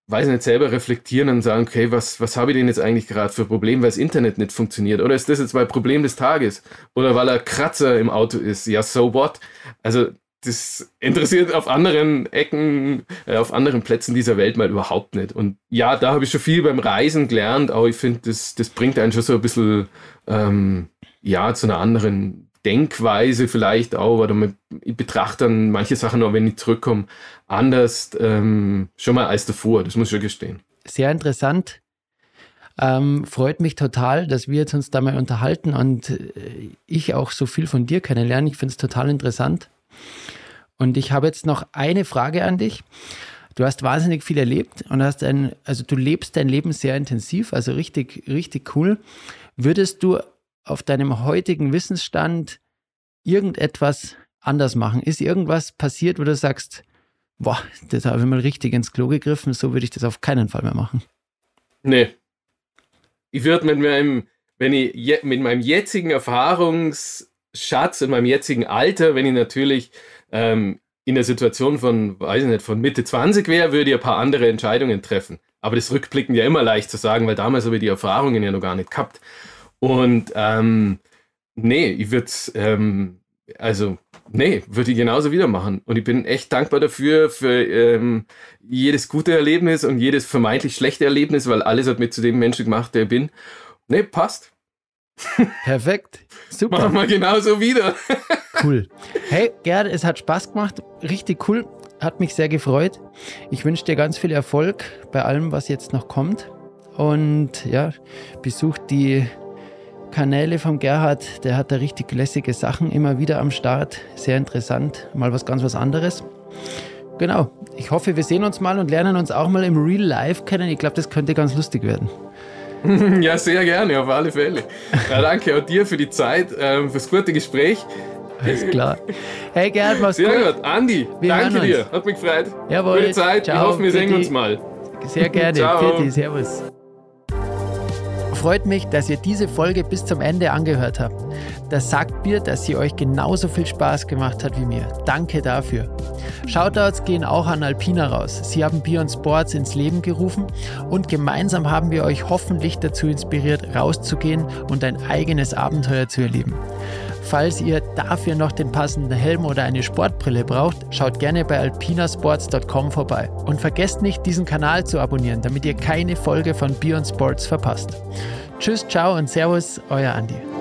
weiß nicht, selber reflektieren und sagen, okay, was, was habe ich denn jetzt eigentlich gerade für Problem, weil das Internet nicht funktioniert? Oder ist das jetzt mein Problem des Tages? Oder weil er Kratzer im Auto ist? Ja, so what? Also das interessiert auf anderen Ecken, äh, auf anderen Plätzen dieser Welt mal überhaupt nicht. Und ja, da habe ich schon viel beim Reisen gelernt, aber ich finde, das, das bringt einen schon so ein bisschen ähm, ja, zu einer anderen Denkweise vielleicht auch, oder man, ich betrachte dann manche Sachen auch, wenn ich zurückkomme, anders ähm, schon mal als davor, das muss ich schon gestehen. Sehr interessant. Ähm, freut mich total, dass wir jetzt uns da mal unterhalten und äh, ich auch so viel von dir kennenlernen. Ich finde es total interessant. Und ich habe jetzt noch eine Frage an dich. Du hast wahnsinnig viel erlebt und hast ein, also du lebst dein Leben sehr intensiv, also richtig, richtig cool. Würdest du auf deinem heutigen Wissensstand irgendetwas anders machen? Ist irgendwas passiert, wo du sagst, boah, das habe ich mal richtig ins Klo gegriffen, so würde ich das auf keinen Fall mehr machen? Nee. Ich würde mit meinem, wenn ich mit meinem jetzigen Erfahrungs- Schatz in meinem jetzigen Alter, wenn ich natürlich ähm, in der Situation von, weiß ich nicht, von Mitte 20 wäre, würde ich ein paar andere Entscheidungen treffen. Aber das rückblickend ja immer leicht zu sagen, weil damals habe ich die Erfahrungen ja noch gar nicht gehabt. Und ähm, nee, ich würde ähm, also nee, würde ich genauso wieder machen. Und ich bin echt dankbar dafür, für ähm, jedes gute Erlebnis und jedes vermeintlich schlechte Erlebnis, weil alles hat mich zu dem Menschen gemacht, der ich bin. Nee, passt. Perfekt. Super. Machen wir genauso wieder. cool. Hey, Gerd, es hat Spaß gemacht. Richtig cool. Hat mich sehr gefreut. Ich wünsche dir ganz viel Erfolg bei allem, was jetzt noch kommt. Und ja, besucht die Kanäle vom Gerhard. Der hat da richtig lässige Sachen immer wieder am Start. Sehr interessant. Mal was ganz was anderes. Genau. Ich hoffe, wir sehen uns mal und lernen uns auch mal im Real Life kennen. Ich glaube, das könnte ganz lustig werden. ja, sehr gerne, auf alle Fälle. Ja, danke auch dir für die Zeit, ähm, fürs gute Gespräch. Alles klar. Hey Gerd, mach's Sehr gut. gut. Andi, wir danke dir. Hat mich gefreut. Jawohl. Gute Zeit. Ciao, ich hoffe, wir sehen uns mal. Sehr gerne. Ciao. Pfiat, servus freut mich, dass ihr diese Folge bis zum Ende angehört habt. Das sagt mir, dass sie euch genauso viel Spaß gemacht hat wie mir. Danke dafür. Shoutouts gehen auch an Alpina raus. Sie haben Beyond Sports ins Leben gerufen und gemeinsam haben wir euch hoffentlich dazu inspiriert, rauszugehen und ein eigenes Abenteuer zu erleben. Falls ihr dafür noch den passenden Helm oder eine Sportbrille braucht, schaut gerne bei alpinasports.com vorbei. Und vergesst nicht, diesen Kanal zu abonnieren, damit ihr keine Folge von Beyond Sports verpasst. Tschüss, ciao und Servus, euer Andi.